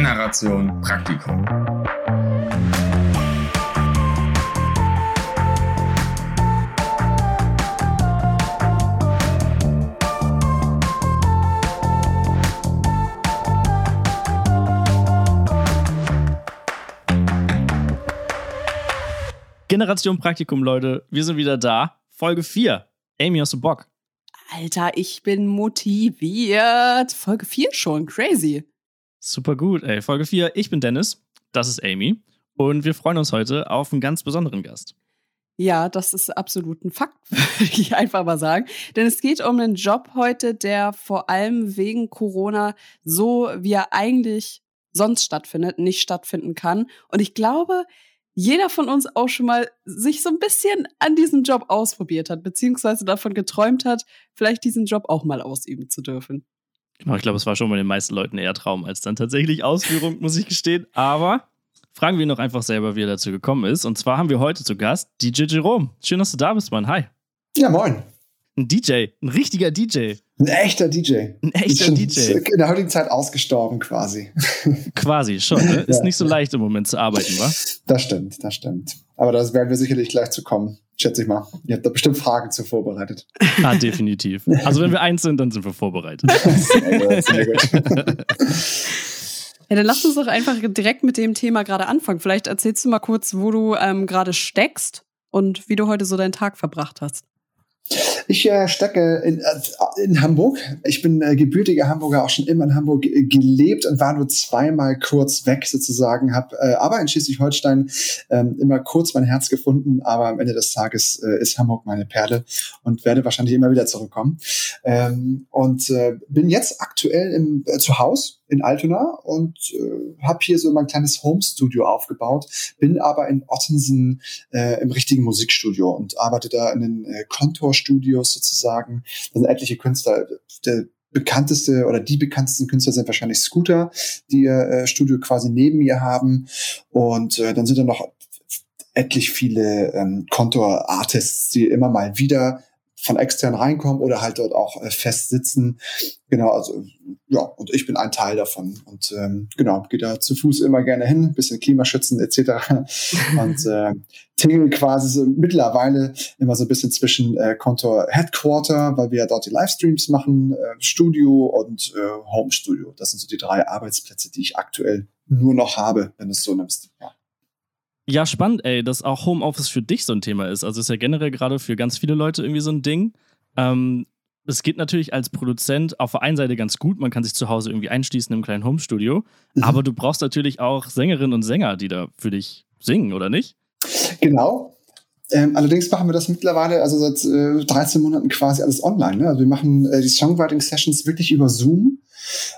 Generation Praktikum. Generation Praktikum, Leute. Wir sind wieder da. Folge 4. Amy, hast du Bock? Alter, ich bin motiviert. Folge 4 schon. Crazy. Super gut, ey. Folge 4. Ich bin Dennis. Das ist Amy. Und wir freuen uns heute auf einen ganz besonderen Gast. Ja, das ist absolut ein Fakt, würde ich einfach mal sagen. Denn es geht um einen Job heute, der vor allem wegen Corona so, wie er eigentlich sonst stattfindet, nicht stattfinden kann. Und ich glaube, jeder von uns auch schon mal sich so ein bisschen an diesem Job ausprobiert hat, beziehungsweise davon geträumt hat, vielleicht diesen Job auch mal ausüben zu dürfen. Genau, ich glaube, es war schon bei den meisten Leuten eher Traum als dann tatsächlich Ausführung, muss ich gestehen. Aber fragen wir ihn doch einfach selber, wie er dazu gekommen ist. Und zwar haben wir heute zu Gast DJ Jerome. Schön, dass du da bist, Mann. Hi. Ja, moin. Ein DJ, ein richtiger DJ. Ein echter DJ. Ein echter DJ. In der heutigen Zeit ausgestorben quasi. Quasi schon. Ne? Ist ja. nicht so leicht im Moment zu arbeiten, wa? Das stimmt, das stimmt. Aber das werden wir sicherlich gleich zu kommen, schätze ich mal. Ihr habt da bestimmt Fragen zu vorbereitet. Ah, definitiv. Also wenn wir eins sind, dann sind wir vorbereitet. Sehr gut, sehr gut. Ja, dann lass uns doch einfach direkt mit dem Thema gerade anfangen. Vielleicht erzählst du mal kurz, wo du ähm, gerade steckst und wie du heute so deinen Tag verbracht hast. Ich äh, stecke in, äh, in Hamburg. Ich bin äh, gebürtiger Hamburger, auch schon immer in Hamburg äh, gelebt und war nur zweimal kurz weg sozusagen, habe äh, aber in Schleswig-Holstein äh, immer kurz mein Herz gefunden, aber am Ende des Tages äh, ist Hamburg meine Perle und werde wahrscheinlich immer wieder zurückkommen. Ähm, und äh, bin jetzt aktuell im, äh, zu Hause in Altona und äh, habe hier so mein kleines Home-Studio aufgebaut, bin aber in Ottensen äh, im richtigen Musikstudio und arbeite da in den äh, Kontorstudios sozusagen. Da sind etliche Künstler. Der bekannteste oder die bekanntesten Künstler sind wahrscheinlich Scooter, die ihr äh, Studio quasi neben mir haben. Und äh, dann sind da noch etlich viele ähm, Kontor-Artists, die immer mal wieder von extern reinkommen oder halt dort auch äh, fest sitzen. Genau, also ja, und ich bin ein Teil davon. Und ähm, genau, gehe da zu Fuß immer gerne hin, bisschen Klimaschützen etc. und äh, tingle quasi so mittlerweile immer so ein bisschen zwischen äh, Kontor Headquarter, weil wir ja dort die Livestreams machen, äh, Studio und äh, Home Studio. Das sind so die drei Arbeitsplätze, die ich aktuell nur noch habe, wenn du es so nimmst. Ja. Ja, spannend, ey, dass auch Homeoffice für dich so ein Thema ist. Also ist ja generell gerade für ganz viele Leute irgendwie so ein Ding. Ähm, es geht natürlich als Produzent auf der einen Seite ganz gut, man kann sich zu Hause irgendwie einschließen im kleinen Homestudio, mhm. aber du brauchst natürlich auch Sängerinnen und Sänger, die da für dich singen, oder nicht? Genau. Ähm, allerdings machen wir das mittlerweile, also seit äh, 13 Monaten quasi alles online. Ne? Also wir machen äh, die Songwriting-Sessions wirklich über Zoom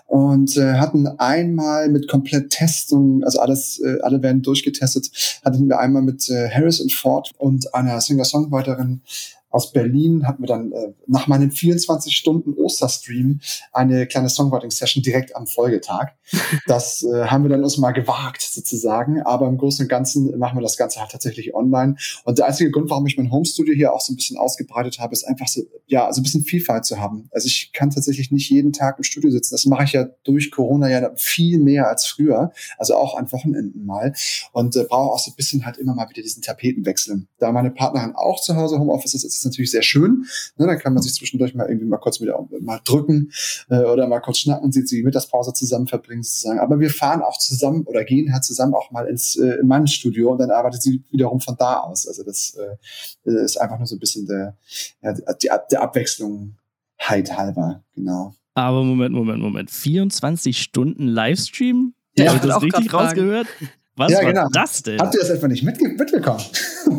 und äh, hatten einmal mit komplett Testung, also alles, äh, alle werden durchgetestet, hatten wir einmal mit äh, Harris und Ford und einer Singer-Songwriterin aus Berlin hatten wir dann äh, nach meinem 24 Stunden Osterstream eine kleine Songwriting-Session direkt am Folgetag. Das äh, haben wir dann uns mal gewagt sozusagen, aber im Großen und Ganzen machen wir das Ganze halt tatsächlich online. Und der einzige Grund, warum ich mein Homestudio hier auch so ein bisschen ausgebreitet habe, ist einfach so, ja, also ein bisschen Vielfalt zu haben. Also ich kann tatsächlich nicht jeden Tag im Studio sitzen. Das mache ich ja durch Corona ja viel mehr als früher, also auch an Wochenenden mal und äh, brauche auch so ein bisschen halt immer mal wieder diesen Tapetenwechsel. Da meine Partnerin auch zu Hause Homeoffice ist, ist ist natürlich sehr schön. Ne, dann kann man sich zwischendurch mal irgendwie mal kurz wieder mal drücken äh, oder mal kurz schnacken, sieht sie Mittagspause zusammen verbringen sozusagen. Aber wir fahren auch zusammen oder gehen halt zusammen auch mal ins äh, Mannstudio und dann arbeitet sie wiederum von da aus. Also das äh, ist einfach nur so ein bisschen der, ja, die, der Abwechslung halt halber, genau. Aber Moment, Moment, Moment. 24 Stunden Livestream? Ja, Habe ich das richtig rausgehört? Was ja, war genau. das denn? Habt ihr das etwa nicht mitbekommen?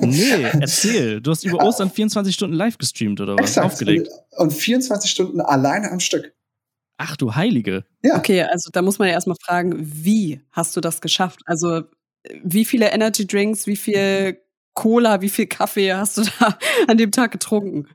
Nee, erzähl. Du hast über Ostern 24 Stunden live gestreamt oder was? Exakt. Aufgelegt. Und 24 Stunden alleine am Stück. Ach du Heilige. Ja. Okay, also da muss man ja erstmal fragen, wie hast du das geschafft? Also wie viele Energy Drinks, wie viel Cola, wie viel Kaffee hast du da an dem Tag getrunken?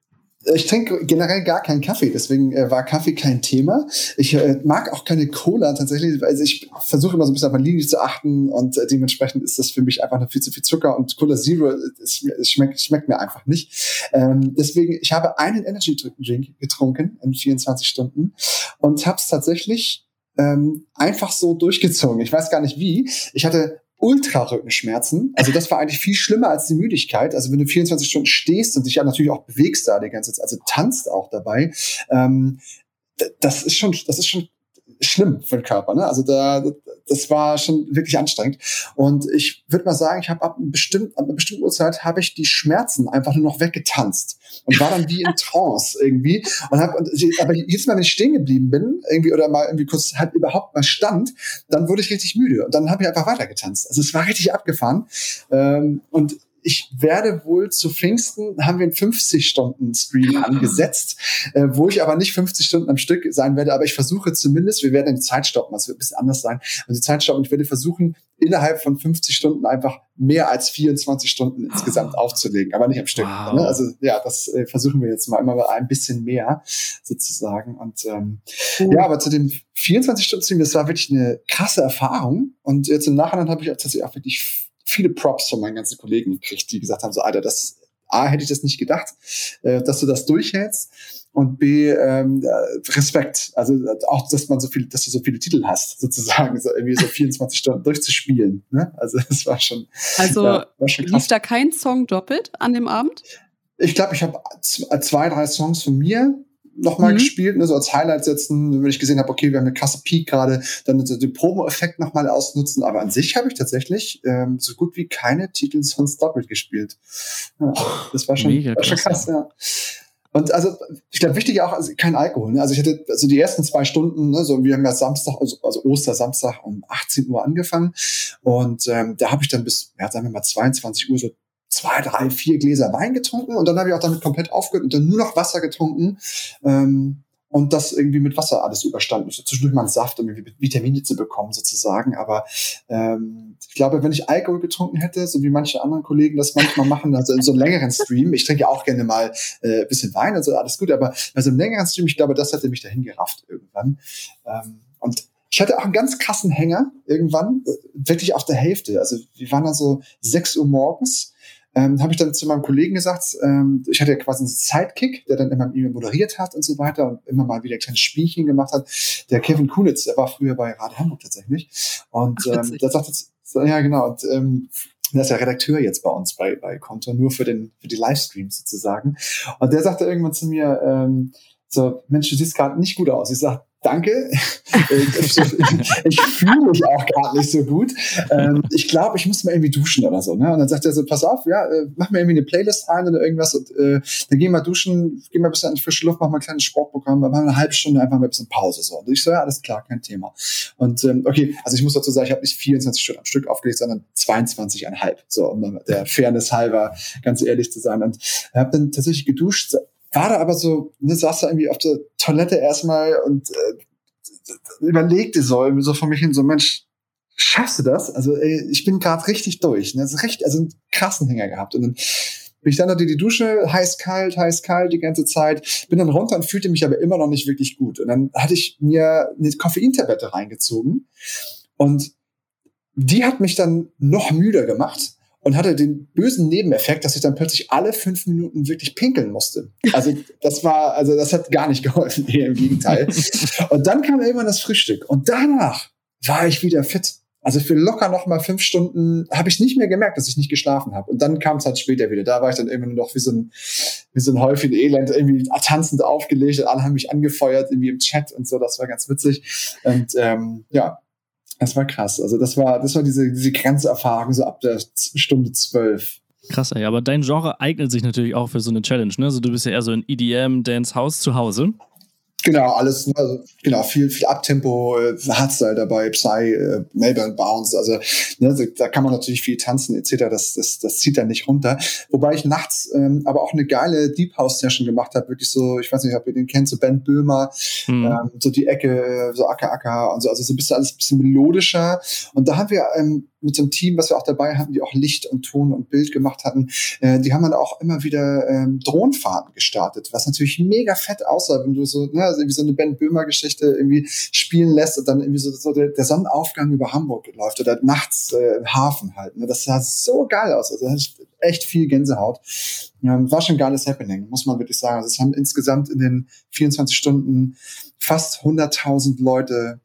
Ich trinke generell gar keinen Kaffee, deswegen äh, war Kaffee kein Thema. Ich äh, mag auch keine Cola tatsächlich, also ich versuche immer so ein bisschen auf meine Linie zu achten und äh, dementsprechend ist das für mich einfach nur viel zu viel Zucker und Cola Zero, es, es schmeckt, schmeckt mir einfach nicht. Ähm, deswegen, ich habe einen Energy Drink getrunken in 24 Stunden und habe es tatsächlich ähm, einfach so durchgezogen. Ich weiß gar nicht wie. Ich hatte Ultra-Rückenschmerzen. Also das war eigentlich viel schlimmer als die Müdigkeit. Also wenn du 24 Stunden stehst und dich ja natürlich auch bewegst da die ganze Zeit, also tanzt auch dabei, ähm, das ist schon, das ist schon schlimm für den Körper. Ne? Also da, das war schon wirklich anstrengend. Und ich würde mal sagen, ich habe ab, einem bestimmten, ab einer bestimmten Uhrzeit habe ich die Schmerzen einfach nur noch weggetanzt und war dann wie in Trance irgendwie. Und hab, und, aber jedes Mal, wenn ich stehen geblieben bin, irgendwie oder mal irgendwie kurz halt überhaupt mal stand, dann wurde ich richtig müde und dann habe ich einfach weitergetanzt. Also es war richtig abgefahren. Ähm, und ich werde wohl zu Pfingsten, haben wir einen 50-Stunden-Stream angesetzt, äh, wo ich aber nicht 50 Stunden am Stück sein werde, aber ich versuche zumindest, wir werden die Zeit stoppen, das wird ein bisschen anders sein, und die Zeit stoppen, ich werde versuchen, innerhalb von 50 Stunden einfach mehr als 24 Stunden insgesamt oh. aufzulegen, aber nicht am Stück. Wow. Ne? Also ja, das äh, versuchen wir jetzt mal immer mal ein bisschen mehr sozusagen. Und ähm, oh. ja, aber zu dem 24-Stunden-Stream, das war wirklich eine krasse Erfahrung. Und jetzt im Nachhinein habe ich tatsächlich auch wirklich viele Props von meinen ganzen Kollegen gekriegt, die gesagt haben, so, Alter, das, A, hätte ich das nicht gedacht, äh, dass du das durchhältst und B, ähm, äh, Respekt. Also auch, dass man so viel, dass du so viele Titel hast, sozusagen, so irgendwie so 24 Stunden durchzuspielen. Ne? Also das war schon. Also ja, war schon lief da kein Song doppelt an dem Abend? Ich glaube, ich habe zwei, drei Songs von mir nochmal mhm. gespielt, ne, so als Highlight setzen, wenn ich gesehen habe, okay, wir haben eine krasse Peak gerade, dann so den Promo-Effekt nochmal ausnutzen. Aber an sich habe ich tatsächlich ähm, so gut wie keine Titel sonst doppelt gespielt. Ja, das war schon, Mega war schon krass, ja. Und also, ich glaube, wichtig auch, also kein Alkohol. Ne? Also ich hatte also die ersten zwei Stunden, ne, so wir haben ja Samstag, also, also Ostersamstag um 18 Uhr angefangen. Und ähm, da habe ich dann bis, ja, sagen wir mal 22 Uhr so zwei, drei, vier Gläser Wein getrunken und dann habe ich auch damit komplett aufgehört und dann nur noch Wasser getrunken. Ähm, und das irgendwie mit Wasser alles überstanden. Ich zwischendurch mal einen Saft, um Vitamine zu bekommen, sozusagen. Aber ähm, ich glaube, wenn ich Alkohol getrunken hätte, so wie manche anderen Kollegen das manchmal machen, also in so einem längeren Stream, ich trinke ja auch gerne mal äh, bisschen Wein und so, alles gut, aber bei so einem längeren Stream, ich glaube, das hätte mich dahin gerafft irgendwann. Ähm, und ich hatte auch einen ganz krassen Hänger irgendwann, äh, wirklich auf der Hälfte. Also wir waren dann so 6 Uhr morgens ähm, habe ich dann zu meinem Kollegen gesagt, ähm, ich hatte ja quasi einen Sidekick, der dann immer mit mir moderiert hat und so weiter und immer mal wieder kleine Spielchen gemacht hat. Der Kevin Kunitz, der war früher bei Radio Hamburg tatsächlich. Und ähm, der sagt jetzt, ja genau, und ähm, der ist ja Redakteur jetzt bei uns bei, bei Konto, nur für, den, für die Livestreams sozusagen. Und der sagte irgendwann zu mir, ähm, so, Mensch, du siehst gerade nicht gut aus. Ich sag, danke. ich, ich fühle mich auch gerade nicht so gut. Ähm, ich glaube, ich muss mal irgendwie duschen oder so. Ne? Und dann sagt er so, pass auf, ja, äh, mach mir irgendwie eine Playlist rein oder irgendwas und äh, dann geh mal duschen, geh mal ein bisschen an die frische Luft, mach mal ein kleines Sportprogramm, dann machen wir eine halbe Stunde einfach mal ein bisschen Pause. So. Und ich so, ja, alles klar, kein Thema. Und ähm, okay, also ich muss dazu sagen, ich habe nicht 24 Stunden am Stück aufgelegt, sondern 22,5. So, um der Fairness halber ganz ehrlich zu sein. Und habe dann tatsächlich geduscht, war da aber so, ne, saß da irgendwie auf der Toilette erstmal und äh, überlegte so, so von mich hin, so Mensch, schaffst du das? Also ey, ich bin gerade richtig durch. Ne? Das recht, also einen krassen Hänger gehabt. Und dann bin ich dann unter die Dusche, heiß, kalt, heiß, kalt die ganze Zeit, bin dann runter und fühlte mich aber immer noch nicht wirklich gut. Und dann hatte ich mir eine Koffeintablette reingezogen und die hat mich dann noch müder gemacht und hatte den bösen Nebeneffekt, dass ich dann plötzlich alle fünf Minuten wirklich pinkeln musste. Also das war, also das hat gar nicht geholfen, eher im Gegenteil. und dann kam irgendwann das Frühstück und danach war ich wieder fit. Also für locker noch mal fünf Stunden habe ich nicht mehr gemerkt, dass ich nicht geschlafen habe. Und dann kam es halt später wieder. Da war ich dann irgendwie nur noch wie so ein, wie so ein Häufchen Elend, irgendwie tanzend aufgelegt und alle haben mich angefeuert, irgendwie im Chat und so. Das war ganz witzig. Und ähm, ja, das war krass. Also das war, das war diese, diese Grenzerfahrung so ab der Stunde zwölf. Krass, ey, aber dein Genre eignet sich natürlich auch für so eine Challenge, ne? Also du bist ja eher so ein EDM, Dance House zu Hause. Genau, alles, also, genau, viel, viel Abtempo, äh, Hardstyle dabei, Psy, äh, Melbourne Bounce, also ne, da kann man natürlich viel tanzen etc., das, das, das zieht dann nicht runter. Wobei ich nachts ähm, aber auch eine geile Deep House Session gemacht habe, wirklich so, ich weiß nicht, ob ihr den kennt, so Ben Böhmer, mhm. ähm, so die Ecke, so Acker Acker und so, also so ein bisschen alles ein bisschen melodischer und da haben wir ähm, mit so einem Team, was wir auch dabei hatten, die auch Licht und Ton und Bild gemacht hatten, äh, die haben dann auch immer wieder ähm, Drohnenfahrten gestartet, was natürlich mega fett aussah, wenn du so, ne, also irgendwie so eine Ben Böhmer Geschichte irgendwie spielen lässt und dann irgendwie so, so der, der Sonnenaufgang über Hamburg läuft oder nachts äh, im Hafen halt. Ne? Das sah so geil aus. Also echt viel Gänsehaut. Ähm, war schon ein geiles Happening, muss man wirklich sagen. Also es haben insgesamt in den 24 Stunden fast 100.000 Leute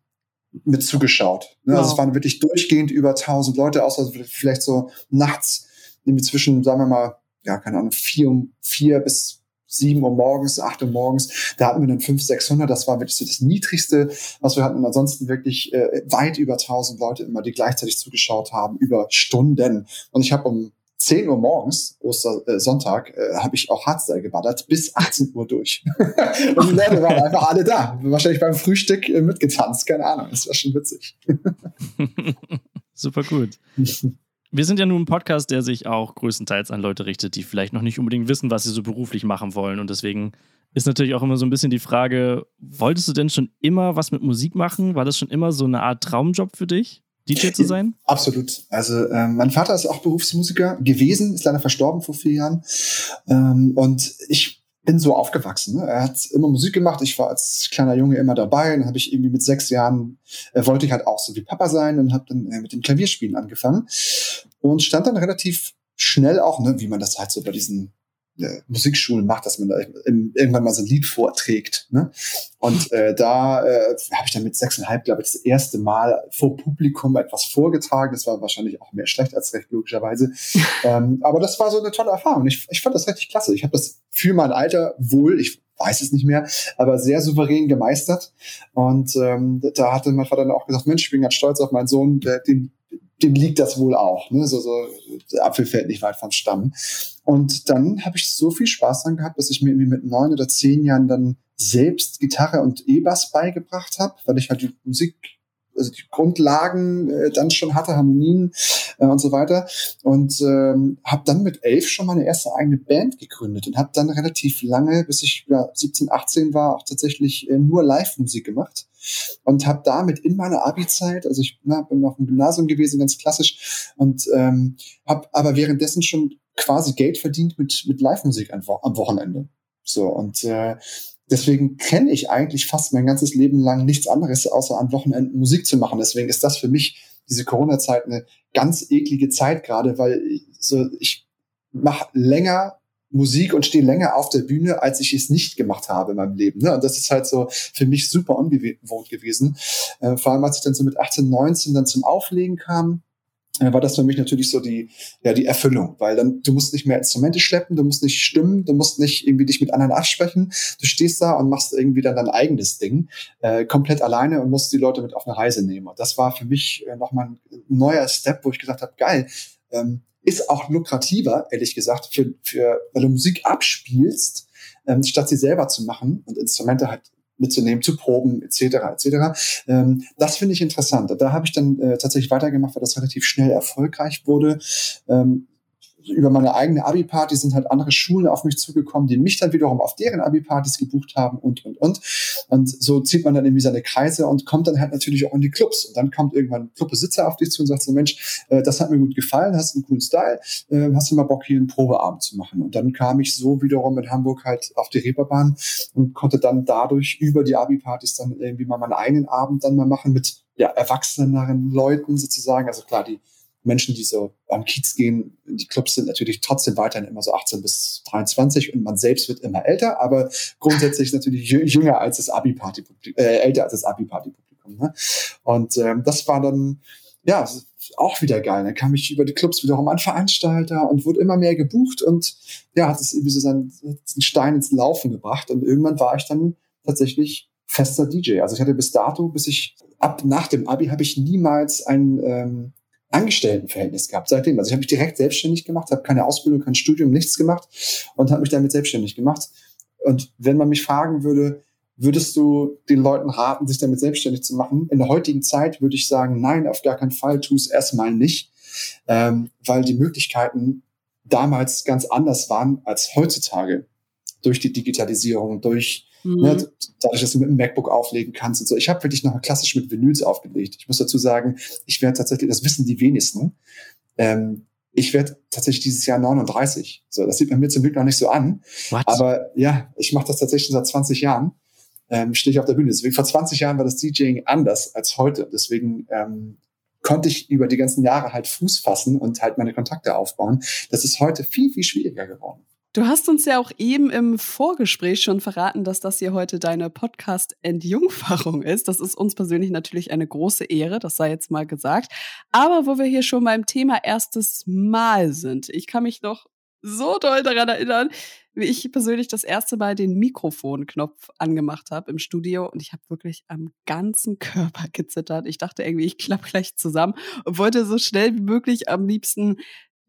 mit zugeschaut. Ne? Wow. Also es waren wirklich durchgehend über 1000 Leute, außer vielleicht so nachts irgendwie zwischen, sagen wir mal, ja, keine Ahnung, vier, vier bis sieben Uhr morgens, acht Uhr morgens. Da hatten wir dann fünf, sechshundert. Das war wirklich so das Niedrigste, was wir hatten. Und ansonsten wirklich äh, weit über tausend Leute immer, die gleichzeitig zugeschaut haben, über Stunden. Und ich habe um 10 Uhr morgens, Ostersonntag, äh, äh, habe ich auch Hardstyle geballert, bis 18 Uhr durch. und die Leute waren einfach alle da. Wahrscheinlich beim Frühstück äh, mitgetanzt, keine Ahnung. Das war schon witzig. Super gut. Wir sind ja nun ein Podcast, der sich auch größtenteils an Leute richtet, die vielleicht noch nicht unbedingt wissen, was sie so beruflich machen wollen. Und deswegen ist natürlich auch immer so ein bisschen die Frage, wolltest du denn schon immer was mit Musik machen? War das schon immer so eine Art Traumjob für dich? DJ zu sein? Absolut. Also ähm, mein Vater ist auch Berufsmusiker gewesen, ist leider verstorben vor vier Jahren. Ähm, und ich bin so aufgewachsen. Ne? Er hat immer Musik gemacht. Ich war als kleiner Junge immer dabei. Dann habe ich irgendwie mit sechs Jahren äh, wollte ich halt auch so wie Papa sein und habe dann äh, mit dem Klavierspielen angefangen und stand dann relativ schnell auch, ne, wie man das halt so bei diesen Musikschulen macht, dass man da irgendwann mal so ein Lied vorträgt. Ne? Und äh, da äh, habe ich dann mit sechseinhalb, glaube ich, das erste Mal vor Publikum etwas vorgetragen. Das war wahrscheinlich auch mehr schlecht als recht, logischerweise. ähm, aber das war so eine tolle Erfahrung. Ich, ich fand das richtig klasse. Ich habe das für mein Alter wohl, ich weiß es nicht mehr, aber sehr souverän gemeistert. Und ähm, da hatte mein Vater dann auch gesagt, Mensch, ich bin ganz stolz auf meinen Sohn, der, den dem liegt das wohl auch. Ne? So, so, der Apfel fällt nicht weit vom Stamm. Und dann habe ich so viel Spaß dran gehabt, dass ich mir mit neun oder zehn Jahren dann selbst Gitarre und E-Bass beigebracht habe, weil ich halt die Musik also die Grundlagen äh, dann schon hatte, Harmonien äh, und so weiter. Und ähm, habe dann mit elf schon meine erste eigene Band gegründet und habe dann relativ lange, bis ich ja, 17, 18 war, auch tatsächlich äh, nur Live-Musik gemacht und habe damit in meiner Abi-Zeit, also ich na, bin auf dem Gymnasium gewesen, ganz klassisch, und ähm, habe aber währenddessen schon quasi Geld verdient mit, mit Live-Musik am Wochenende. So, und äh, deswegen kenne ich eigentlich fast mein ganzes Leben lang nichts anderes, außer an Wochenenden Musik zu machen. Deswegen ist das für mich diese Corona-Zeit eine ganz eklige Zeit gerade, weil so ich mache länger Musik und stehe länger auf der Bühne, als ich es nicht gemacht habe in meinem Leben. Ne? Und das ist halt so für mich super ungewohnt gewesen. Äh, vor allem, als ich dann so mit 18, 19 dann zum Auflegen kam, war das für mich natürlich so die, ja, die Erfüllung, weil dann, du musst nicht mehr Instrumente schleppen, du musst nicht stimmen, du musst nicht irgendwie dich mit anderen absprechen, du stehst da und machst irgendwie dann dein eigenes Ding, äh, komplett alleine und musst die Leute mit auf eine Reise nehmen. Und das war für mich äh, nochmal ein neuer Step, wo ich gesagt habe, geil, ähm, ist auch lukrativer, ehrlich gesagt, für, für, weil du Musik abspielst, ähm, statt sie selber zu machen und Instrumente halt mitzunehmen, zu proben, etc. etc. Ähm, das finde ich interessant. Da habe ich dann äh, tatsächlich weitergemacht, weil das relativ schnell erfolgreich wurde. Ähm, über meine eigene Abi-Party sind halt andere Schulen auf mich zugekommen, die mich dann wiederum auf deren Abi-Partys gebucht haben und, und, und. Und so zieht man dann irgendwie seine Kreise und kommt dann halt natürlich auch in die Clubs. Und dann kommt irgendwann ein Clubbesitzer auf dich zu und sagt so, Mensch, äh, das hat mir gut gefallen, hast einen coolen Style, äh, hast du mal Bock, hier einen Probeabend zu machen? Und dann kam ich so wiederum in Hamburg halt auf die Reeperbahn und konnte dann dadurch über die Abi-Partys dann irgendwie mal meinen eigenen Abend dann mal machen mit ja, erwachseneren Leuten sozusagen. Also klar, die Menschen, die so am Kiez gehen, die Clubs sind natürlich trotzdem weiterhin immer so 18 bis 23 und man selbst wird immer älter, aber grundsätzlich natürlich jünger als das Abi-Party-Publikum, äh, älter als das Abi-Party-Publikum. Ne? Und ähm, das war dann, ja, auch wieder geil. Dann kam ich über die Clubs wiederum an Veranstalter und wurde immer mehr gebucht und ja, hat es irgendwie so seinen, seinen Stein ins Laufen gebracht und irgendwann war ich dann tatsächlich fester DJ. Also ich hatte bis dato, bis ich ab nach dem Abi habe ich niemals ein ähm, Angestelltenverhältnis gehabt seitdem. Also ich habe mich direkt selbstständig gemacht, habe keine Ausbildung, kein Studium, nichts gemacht und habe mich damit selbstständig gemacht. Und wenn man mich fragen würde, würdest du den Leuten raten, sich damit selbstständig zu machen? In der heutigen Zeit würde ich sagen, nein, auf gar keinen Fall, tu es erstmal nicht, ähm, weil die Möglichkeiten damals ganz anders waren als heutzutage durch die Digitalisierung, durch Mhm. Ne, dadurch, dass du mit dem MacBook auflegen kannst und so. Ich habe wirklich noch klassisch mit Vinyls aufgelegt. Ich muss dazu sagen, ich werde tatsächlich, das wissen die wenigsten, ähm, ich werde tatsächlich dieses Jahr 39. So, das sieht man mir zum Glück noch nicht so an. What? Aber ja, ich mache das tatsächlich seit 20 Jahren. Ähm, stehe ich auf der Bühne. Deswegen vor 20 Jahren war das DJing anders als heute. Deswegen ähm, konnte ich über die ganzen Jahre halt Fuß fassen und halt meine Kontakte aufbauen. Das ist heute viel, viel schwieriger geworden. Du hast uns ja auch eben im Vorgespräch schon verraten, dass das hier heute deine Podcast-Entjungferung ist. Das ist uns persönlich natürlich eine große Ehre, das sei jetzt mal gesagt. Aber wo wir hier schon beim Thema erstes Mal sind, ich kann mich noch so doll daran erinnern, wie ich persönlich das erste Mal den Mikrofonknopf angemacht habe im Studio und ich habe wirklich am ganzen Körper gezittert. Ich dachte irgendwie, ich klappe gleich zusammen und wollte so schnell wie möglich am liebsten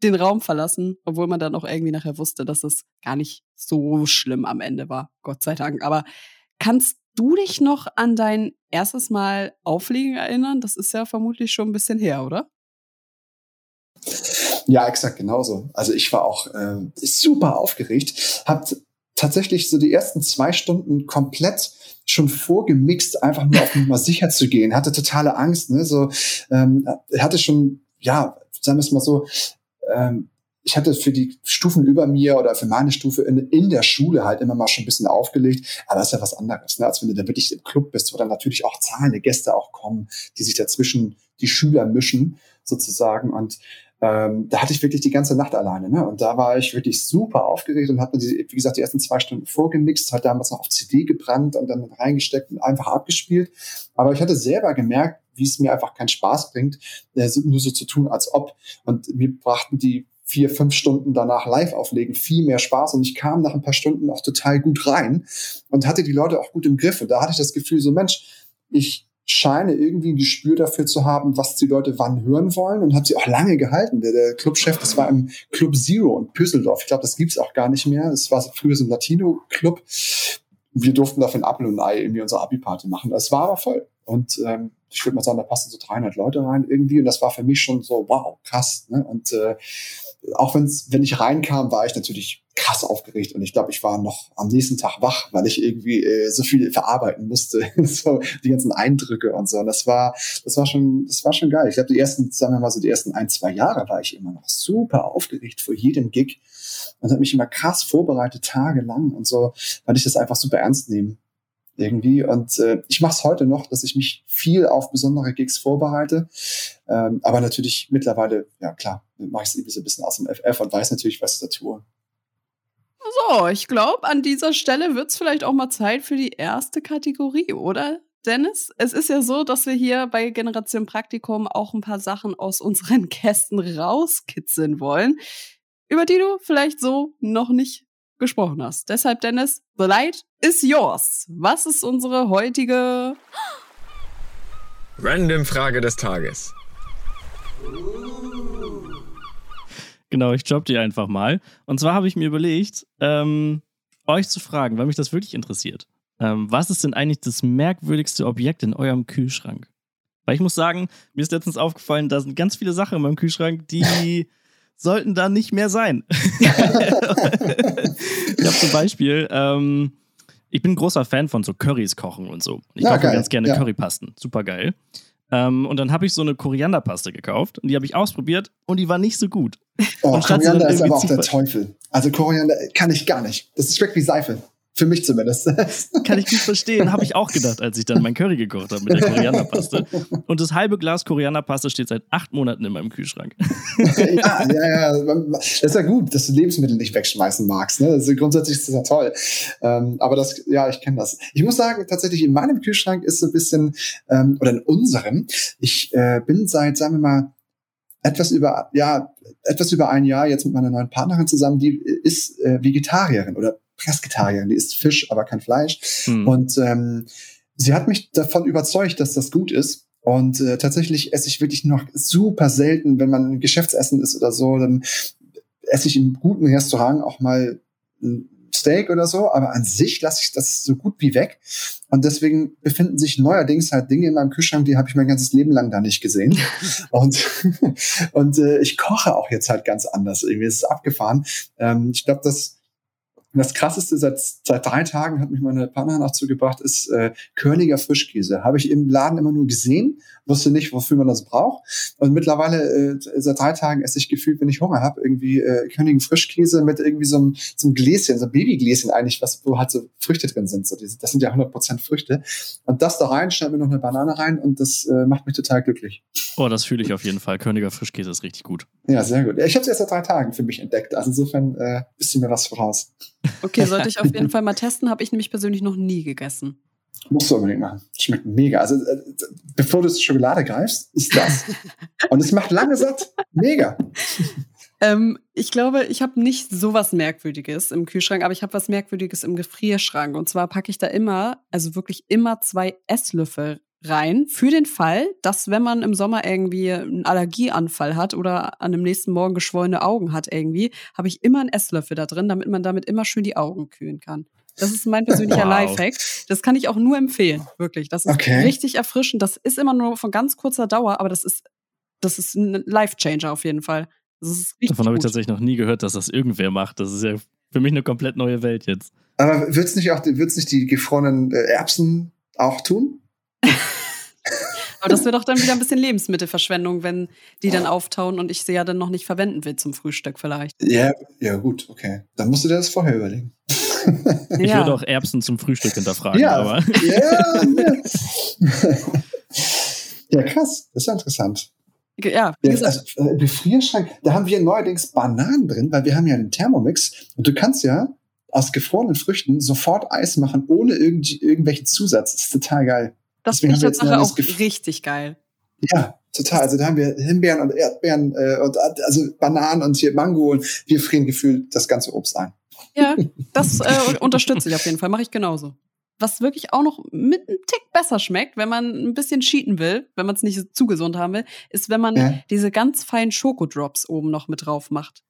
den Raum verlassen, obwohl man dann auch irgendwie nachher wusste, dass es gar nicht so schlimm am Ende war, Gott sei Dank. Aber kannst du dich noch an dein erstes Mal Auflegen erinnern? Das ist ja vermutlich schon ein bisschen her, oder? Ja, exakt genauso. Also ich war auch äh, super aufgeregt, hab tatsächlich so die ersten zwei Stunden komplett schon vorgemixt, einfach nur auf Nummer sicher zu gehen. Hatte totale Angst, ne? So ähm, hatte schon, ja, sagen wir es mal so, ähm, ich hatte für die Stufen über mir oder für meine Stufe in, in, der Schule halt immer mal schon ein bisschen aufgelegt, aber das ist ja was anderes, ne? als wenn du da wirklich im Club bist, wo dann natürlich auch zahlende Gäste auch kommen, die sich dazwischen die Schüler mischen sozusagen und ähm, da hatte ich wirklich die ganze Nacht alleine. Ne? Und da war ich wirklich super aufgeregt und mir, die, wie gesagt, die ersten zwei Stunden vorgemixt, hat damals noch auf CD gebrannt und dann reingesteckt und einfach abgespielt. Aber ich hatte selber gemerkt, wie es mir einfach keinen Spaß bringt, äh, nur so zu tun, als ob. Und mir brachten die vier, fünf Stunden danach live auflegen viel mehr Spaß und ich kam nach ein paar Stunden auch total gut rein und hatte die Leute auch gut im Griff. Und da hatte ich das Gefühl, so Mensch, ich scheine irgendwie ein Gespür dafür zu haben, was die Leute wann hören wollen und hat sie auch lange gehalten. Der, der Clubchef, das war im Club Zero in Püsseldorf. Ich glaube, das gibt's auch gar nicht mehr. Es war früher so ein Latino-Club. Wir durften dafür ein Apfel und Ei irgendwie unsere Abi-Party machen. Es war aber voll. Und ähm, ich würde mal sagen, da passen so 300 Leute rein irgendwie. Und das war für mich schon so, wow, krass. Ne? Und äh, auch wenn's, wenn ich reinkam, war ich natürlich krass aufgeregt und ich glaube, ich war noch am nächsten Tag wach, weil ich irgendwie äh, so viel verarbeiten musste, so die ganzen Eindrücke und so. Und das war, das war schon, das war schon geil. Ich glaube, die ersten, sagen wir mal so, die ersten ein, zwei Jahre war ich immer noch super aufgeregt vor jedem Gig und habe mich immer krass vorbereitet, tagelang und so, weil ich das einfach super ernst nehme irgendwie. Und äh, ich mache es heute noch, dass ich mich viel auf besondere Gigs vorbereite. Ähm, aber natürlich mittlerweile, ja klar, mache ich es irgendwie so ein bisschen aus dem FF und weiß natürlich, was ich da tue. So, ich glaube, an dieser Stelle wird es vielleicht auch mal Zeit für die erste Kategorie, oder? Dennis, es ist ja so, dass wir hier bei Generation Praktikum auch ein paar Sachen aus unseren Kästen rauskitzeln wollen, über die du vielleicht so noch nicht gesprochen hast. Deshalb, Dennis, the light is yours. Was ist unsere heutige Random Frage des Tages? Genau, ich job die einfach mal. Und zwar habe ich mir überlegt, ähm, euch zu fragen, weil mich das wirklich interessiert. Ähm, was ist denn eigentlich das merkwürdigste Objekt in eurem Kühlschrank? Weil ich muss sagen, mir ist letztens aufgefallen, da sind ganz viele Sachen in meinem Kühlschrank, die sollten da nicht mehr sein. ich habe zum Beispiel, ähm, ich bin ein großer Fan von so Currys kochen und so. Ich koche ganz gerne ja. Currypasten. Super geil. Ähm, und dann habe ich so eine Korianderpaste gekauft und die habe ich ausprobiert und die war nicht so gut. Oh, Koriander ist aber auch der Teufel. Also Koriander kann ich gar nicht. Das schmeckt wie Seife. Für mich zumindest. Kann ich gut verstehen. Habe ich auch gedacht, als ich dann mein Curry gekocht habe mit der Korianderpaste. Und das halbe Glas Korianderpaste steht seit acht Monaten in meinem Kühlschrank. ja, ja, ja. Das ist ja gut, dass du Lebensmittel nicht wegschmeißen magst. Ne? Also grundsätzlich ist das ja toll. Ähm, aber das, ja, ich kenne das. Ich muss sagen, tatsächlich in meinem Kühlschrank ist so ein bisschen, ähm, oder in unserem, ich äh, bin seit, sagen wir mal, etwas über, ja, etwas über ein Jahr jetzt mit meiner neuen Partnerin zusammen, die ist äh, Vegetarierin oder Pesketarier, die isst Fisch, aber kein Fleisch. Hm. Und ähm, sie hat mich davon überzeugt, dass das gut ist. Und äh, tatsächlich esse ich wirklich noch super selten, wenn man Geschäftsessen ist oder so, dann esse ich im guten Restaurant auch mal ein Steak oder so, aber an sich lasse ich das so gut wie weg. Und deswegen befinden sich neuerdings halt Dinge in meinem Kühlschrank, die habe ich mein ganzes Leben lang da nicht gesehen. und und äh, ich koche auch jetzt halt ganz anders. Irgendwie ist es abgefahren. Ähm, ich glaube, das und das krasseste seit, seit drei Tagen hat mich meine Partnerin auch zugebracht, ist äh, Körniger Frischkäse. Habe ich im Laden immer nur gesehen wusste nicht, wofür man das braucht. Und mittlerweile, äh, seit drei Tagen esse ich gefühlt, wenn ich Hunger habe, irgendwie äh, Königen Frischkäse mit irgendwie so einem, so einem Gläschen, so einem Babygläschen eigentlich, was, wo halt so Früchte drin sind. So, das sind ja 100% Früchte. Und das da rein, schneid mir noch eine Banane rein und das äh, macht mich total glücklich. Oh, das fühle ich auf jeden Fall. Königer Frischkäse ist richtig gut. Ja, sehr gut. Ich habe es erst seit drei Tagen für mich entdeckt. Also insofern äh, bisschen mir was voraus. Okay, sollte ich auf jeden Fall mal testen, habe ich nämlich persönlich noch nie gegessen. Musst du unbedingt machen. Schmeckt mega. Also, äh, bevor du Schokolade greifst, ist das. Und es macht lange satt. Mega. Ähm, ich glaube, ich habe nicht so was Merkwürdiges im Kühlschrank, aber ich habe was Merkwürdiges im Gefrierschrank. Und zwar packe ich da immer, also wirklich immer zwei Esslöffel rein für den Fall, dass wenn man im Sommer irgendwie einen Allergieanfall hat oder an dem nächsten Morgen geschwollene Augen hat irgendwie, habe ich immer einen Esslöffel da drin, damit man damit immer schön die Augen kühlen kann. Das ist mein persönlicher wow. Lifehack. Das kann ich auch nur empfehlen, wirklich. Das ist okay. richtig erfrischend. Das ist immer nur von ganz kurzer Dauer, aber das ist, das ist ein Life-Changer auf jeden Fall. Davon habe ich tatsächlich noch nie gehört, dass das irgendwer macht. Das ist ja für mich eine komplett neue Welt jetzt. Aber wird es nicht auch, wird's nicht die gefrorenen äh, Erbsen auch tun? Aber das wird doch dann wieder ein bisschen Lebensmittelverschwendung, wenn die dann auftauen und ich sie ja dann noch nicht verwenden will zum Frühstück vielleicht. Ja, ja gut, okay. Dann musst du dir das vorher überlegen. Ich ja. würde auch Erbsen zum Frühstück hinterfragen. Ja, aber. ja, ja. ja, krass. Das ist ja interessant. Ja, wie gesagt. Also, äh, Gefrierschrank, da haben wir neuerdings Bananen drin, weil wir haben ja einen Thermomix und du kannst ja aus gefrorenen Früchten sofort Eis machen, ohne irgend, irgendwelchen Zusatz. Das ist total geil. Das finde ich Tatsache auch richtig geil. Ja, total. Also da haben wir Himbeeren und Erdbeeren äh, und also Bananen und hier Mango und wir frieren gefühlt das ganze Obst ein. Ja, das äh, unterstütze ich auf jeden Fall. Mache ich genauso. Was wirklich auch noch mit einem Tick besser schmeckt, wenn man ein bisschen cheaten will, wenn man es nicht zu gesund haben will, ist, wenn man ja. diese ganz feinen Schokodrops oben noch mit drauf macht.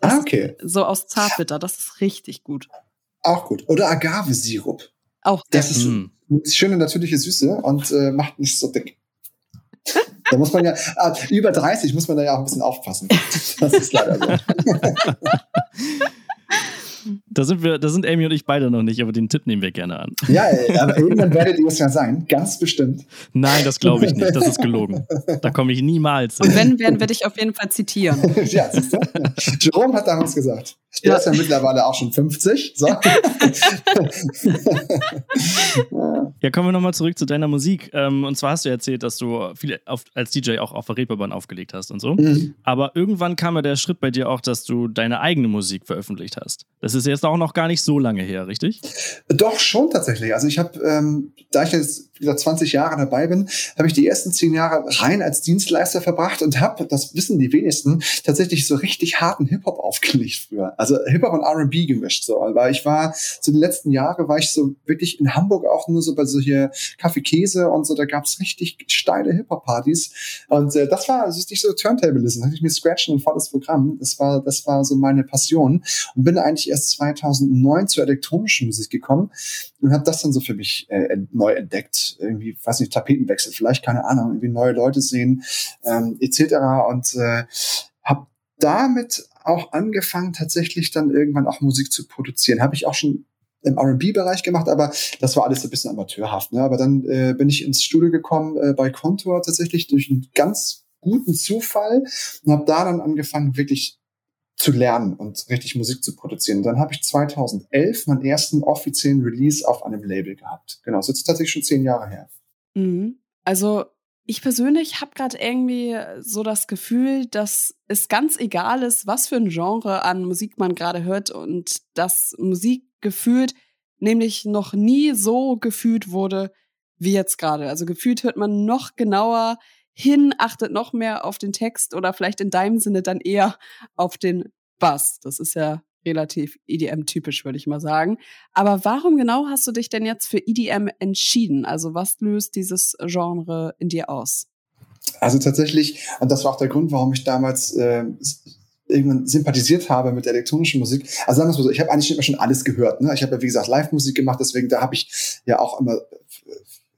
Das ah, okay. So aus Zartbitter, das ist richtig gut. Auch gut. Oder Agave-Sirup. Auch Das ist mm. schöne natürliche Süße und äh, macht nicht so dick. da muss man ja, ah, über 30 muss man da ja auch ein bisschen aufpassen. Das ist leider so. Mm. Da sind wir, da sind Amy und ich beide noch nicht, aber den Tipp nehmen wir gerne an. Ja, aber irgendwann werdet ihr es ja sein, ganz bestimmt. Nein, das glaube ich nicht. Das ist gelogen. Da komme ich niemals. Und wenn, werden wir dich auf jeden Fall zitieren. ja, siehst du? Jerome hat damals gesagt. Der ja. ist ja mittlerweile auch schon 50. So. ja, kommen wir nochmal zurück zu deiner Musik. Ähm, und zwar hast du erzählt, dass du viel auf, als DJ auch auf der Reeperbahn aufgelegt hast und so. Mhm. Aber irgendwann kam ja der Schritt bei dir auch, dass du deine eigene Musik veröffentlicht hast. Das ist jetzt auch noch gar nicht so lange her, richtig? Doch, schon tatsächlich. Also ich habe, ähm, da ich jetzt wie gesagt 20 Jahre dabei bin, habe ich die ersten zehn Jahre rein als Dienstleister verbracht und habe, das wissen die wenigsten, tatsächlich so richtig harten Hip-Hop aufgelegt früher. Also Hip-Hop und R&B gemischt so. Weil ich war, so die letzten Jahre war ich so wirklich in Hamburg auch nur so bei so hier Kaffee Käse und so, da gab's richtig steile Hip-Hop-Partys. Und äh, das war, also nicht so Turntablism, da hatte ich mir Scratchen ein volles Programm. Das war, das war so meine Passion. Und bin eigentlich erst 2009 zur elektronischen Musik gekommen und habe das dann so für mich äh, neu entdeckt. Irgendwie, weiß nicht, Tapetenwechsel, vielleicht, keine Ahnung, irgendwie neue Leute sehen, ähm, etc. Und äh, habe damit auch angefangen, tatsächlich dann irgendwann auch Musik zu produzieren. Habe ich auch schon im R&B-Bereich gemacht, aber das war alles ein bisschen amateurhaft. Ne? Aber dann äh, bin ich ins Studio gekommen äh, bei Contour tatsächlich durch einen ganz guten Zufall und habe da dann angefangen, wirklich zu lernen und richtig Musik zu produzieren. Dann habe ich 2011 meinen ersten offiziellen Release auf einem Label gehabt. Genau, das ist tatsächlich schon zehn Jahre her. Mhm. Also ich persönlich habe gerade irgendwie so das Gefühl, dass es ganz egal ist, was für ein Genre an Musik man gerade hört und dass Musik gefühlt nämlich noch nie so gefühlt wurde wie jetzt gerade. Also gefühlt hört man noch genauer hin, achtet noch mehr auf den Text oder vielleicht in deinem Sinne dann eher auf den Bass. Das ist ja relativ EDM-typisch, würde ich mal sagen. Aber warum genau hast du dich denn jetzt für EDM entschieden? Also was löst dieses Genre in dir aus? Also tatsächlich, und das war auch der Grund, warum ich damals äh, irgendwann sympathisiert habe mit elektronischen Musik. Also sagen wir mal so, ich habe eigentlich immer schon alles gehört. Ne? Ich habe ja, wie gesagt, Live-Musik gemacht, deswegen da habe ich ja auch immer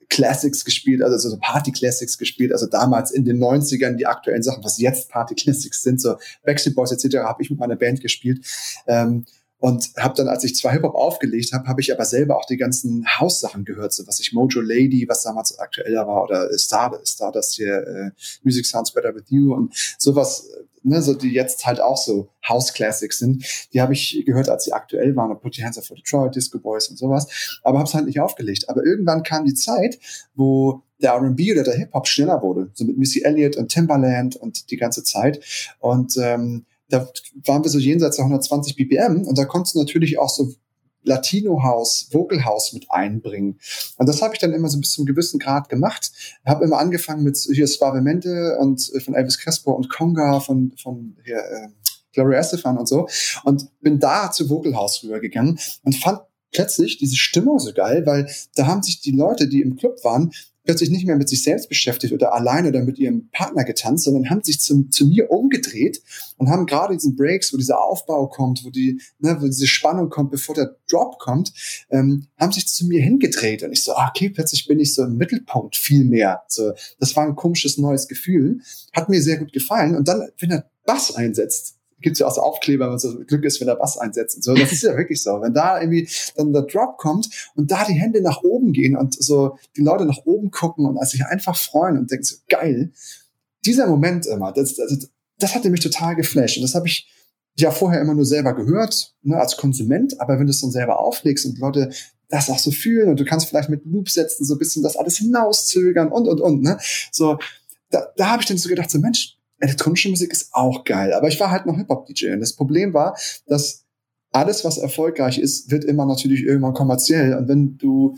Classics gespielt, also so Party Classics gespielt, also damals in den 90ern die aktuellen Sachen, was jetzt Party Classics sind, so Backstreet Boys etc. habe ich mit meiner Band gespielt. Ähm, Und habe dann, als ich zwar Hip-Hop aufgelegt habe, habe ich aber selber auch die ganzen House-Sachen gehört, so was ich Mojo Lady, was damals aktueller war, oder Star, Stardust hier, äh, Music Sounds Better With You und sowas, ne, so die jetzt halt auch so House Classics sind. Die habe ich gehört, als sie aktuell waren, und Put Your Hands Up for Detroit, Disco Boys und sowas, aber habe es halt nicht aufgelegt. Aber irgendwann kam die Zeit, wo der R&B oder der Hip-Hop schneller wurde, so mit Missy Elliott und Timbaland und die ganze Zeit. Und ähm, da waren wir so jenseits der 120 BPM und da konntest du natürlich auch so Latino House, Vocal House mit einbringen. Und das habe ich dann immer so bis zum gewissen Grad gemacht. Habe immer angefangen mit hier Suavemente und äh, von Elvis Crespo und Conga von von hier äh, Gloria Estefan und so und bin da zu Vocal House rübergegangen und fand plötzlich diese Stimmung so geil, weil da haben sich die Leute, die im Club waren, plötzlich nicht mehr mit sich selbst beschäftigt oder alleine oder mit ihrem Partner getanzt, sondern haben sich zum, zu mir umgedreht und haben gerade diesen Breaks, wo dieser Aufbau kommt, wo die, ne, wo diese Spannung kommt, bevor der Drop kommt, ähm, haben sich zu mir hingedreht und ich so, ah, okay, plötzlich bin ich so im Mittelpunkt viel mehr. So, das war ein komisches neues Gefühl, hat mir sehr gut gefallen und dann, wenn der Bass einsetzt, gibt's ja auch so Aufkleber, wenn so Glück ist, wenn der Bass einsetzt und so. Das ist ja wirklich so. Wenn da irgendwie dann der Drop kommt und da die Hände nach oben gehen und so die Leute nach oben gucken und sich einfach freuen und denken so, geil. Dieser Moment immer, das, das, das hatte mich total geflasht. Und das habe ich ja vorher immer nur selber gehört, ne, als Konsument. Aber wenn du es dann selber auflegst und Leute das auch so fühlen und du kannst vielleicht mit Loop setzen, so ein bisschen das alles hinauszögern und, und, und, ne. So, da, da habe ich dann so gedacht, so Mensch, elektronische Musik ist auch geil. Aber ich war halt noch Hip-Hop-DJ. Und das Problem war, dass alles, was erfolgreich ist, wird immer natürlich irgendwann kommerziell. Und wenn du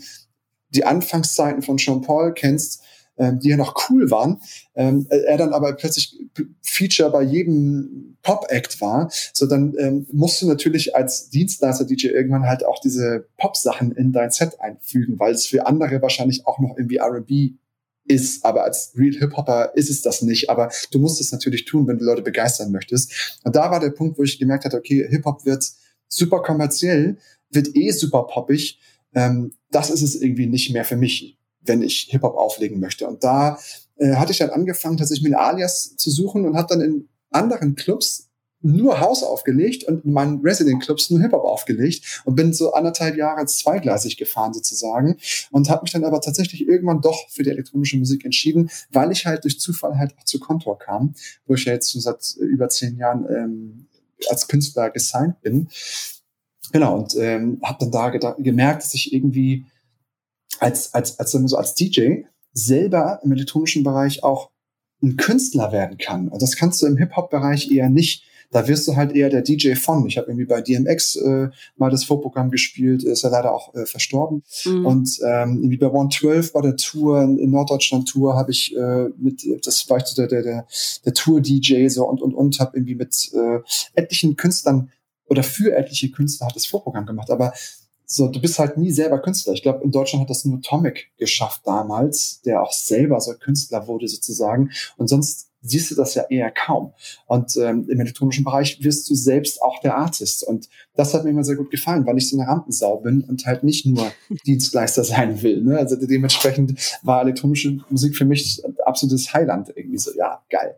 die Anfangszeiten von Sean Paul kennst, ähm, die ja noch cool waren, ähm, er dann aber plötzlich Feature bei jedem Pop-Act war, so dann ähm, musst du natürlich als Dienstleister-DJ irgendwann halt auch diese Pop-Sachen in dein Set einfügen, weil es für andere wahrscheinlich auch noch irgendwie R&B ist, aber als Real Hip-Hopper ist es das nicht. Aber du musst es natürlich tun, wenn du Leute begeistern möchtest. Und da war der Punkt, wo ich gemerkt hatte, okay, Hip-Hop wird super kommerziell, wird eh super poppig. Ähm, das ist es irgendwie nicht mehr für mich, wenn ich Hip-Hop auflegen möchte. Und da äh, hatte ich dann angefangen, tatsächlich mir ein Alias zu suchen und habe dann in anderen Clubs nur Haus aufgelegt und in meinen Resident Clubs nur Hip-Hop aufgelegt und bin so anderthalb Jahre zweigleisig gefahren sozusagen und habe mich dann aber tatsächlich irgendwann doch für die elektronische Musik entschieden, weil ich halt durch Zufall halt auch zu Contour kam, wo ich ja jetzt schon seit über zehn Jahren ähm, als Künstler gesigned bin. Genau, und ähm, habe dann da gemerkt, dass ich irgendwie als, als, als, so als DJ selber im elektronischen Bereich auch ein Künstler werden kann. Und das kannst du im Hip-Hop-Bereich eher nicht da wirst du halt eher der DJ von. Ich habe irgendwie bei DMX äh, mal das Vorprogramm gespielt, ist ja leider auch äh, verstorben. Mhm. Und ähm, irgendwie bei 112 bei der Tour, in Norddeutschland Tour, habe ich äh, mit, das war ich so der, der, der, der Tour-DJ so und und und habe irgendwie mit äh, etlichen Künstlern oder für etliche Künstler hat das Vorprogramm gemacht. Aber so, du bist halt nie selber Künstler. Ich glaube, in Deutschland hat das nur Tomic geschafft damals, der auch selber so Künstler wurde sozusagen. Und sonst siehst du das ja eher kaum. Und ähm, im elektronischen Bereich wirst du selbst auch der Artist. Und das hat mir immer sehr gut gefallen, weil ich so eine Rampensau bin und halt nicht nur Dienstleister sein will. Ne? Also dementsprechend war elektronische Musik für mich absolutes Heiland. Irgendwie so, ja, geil.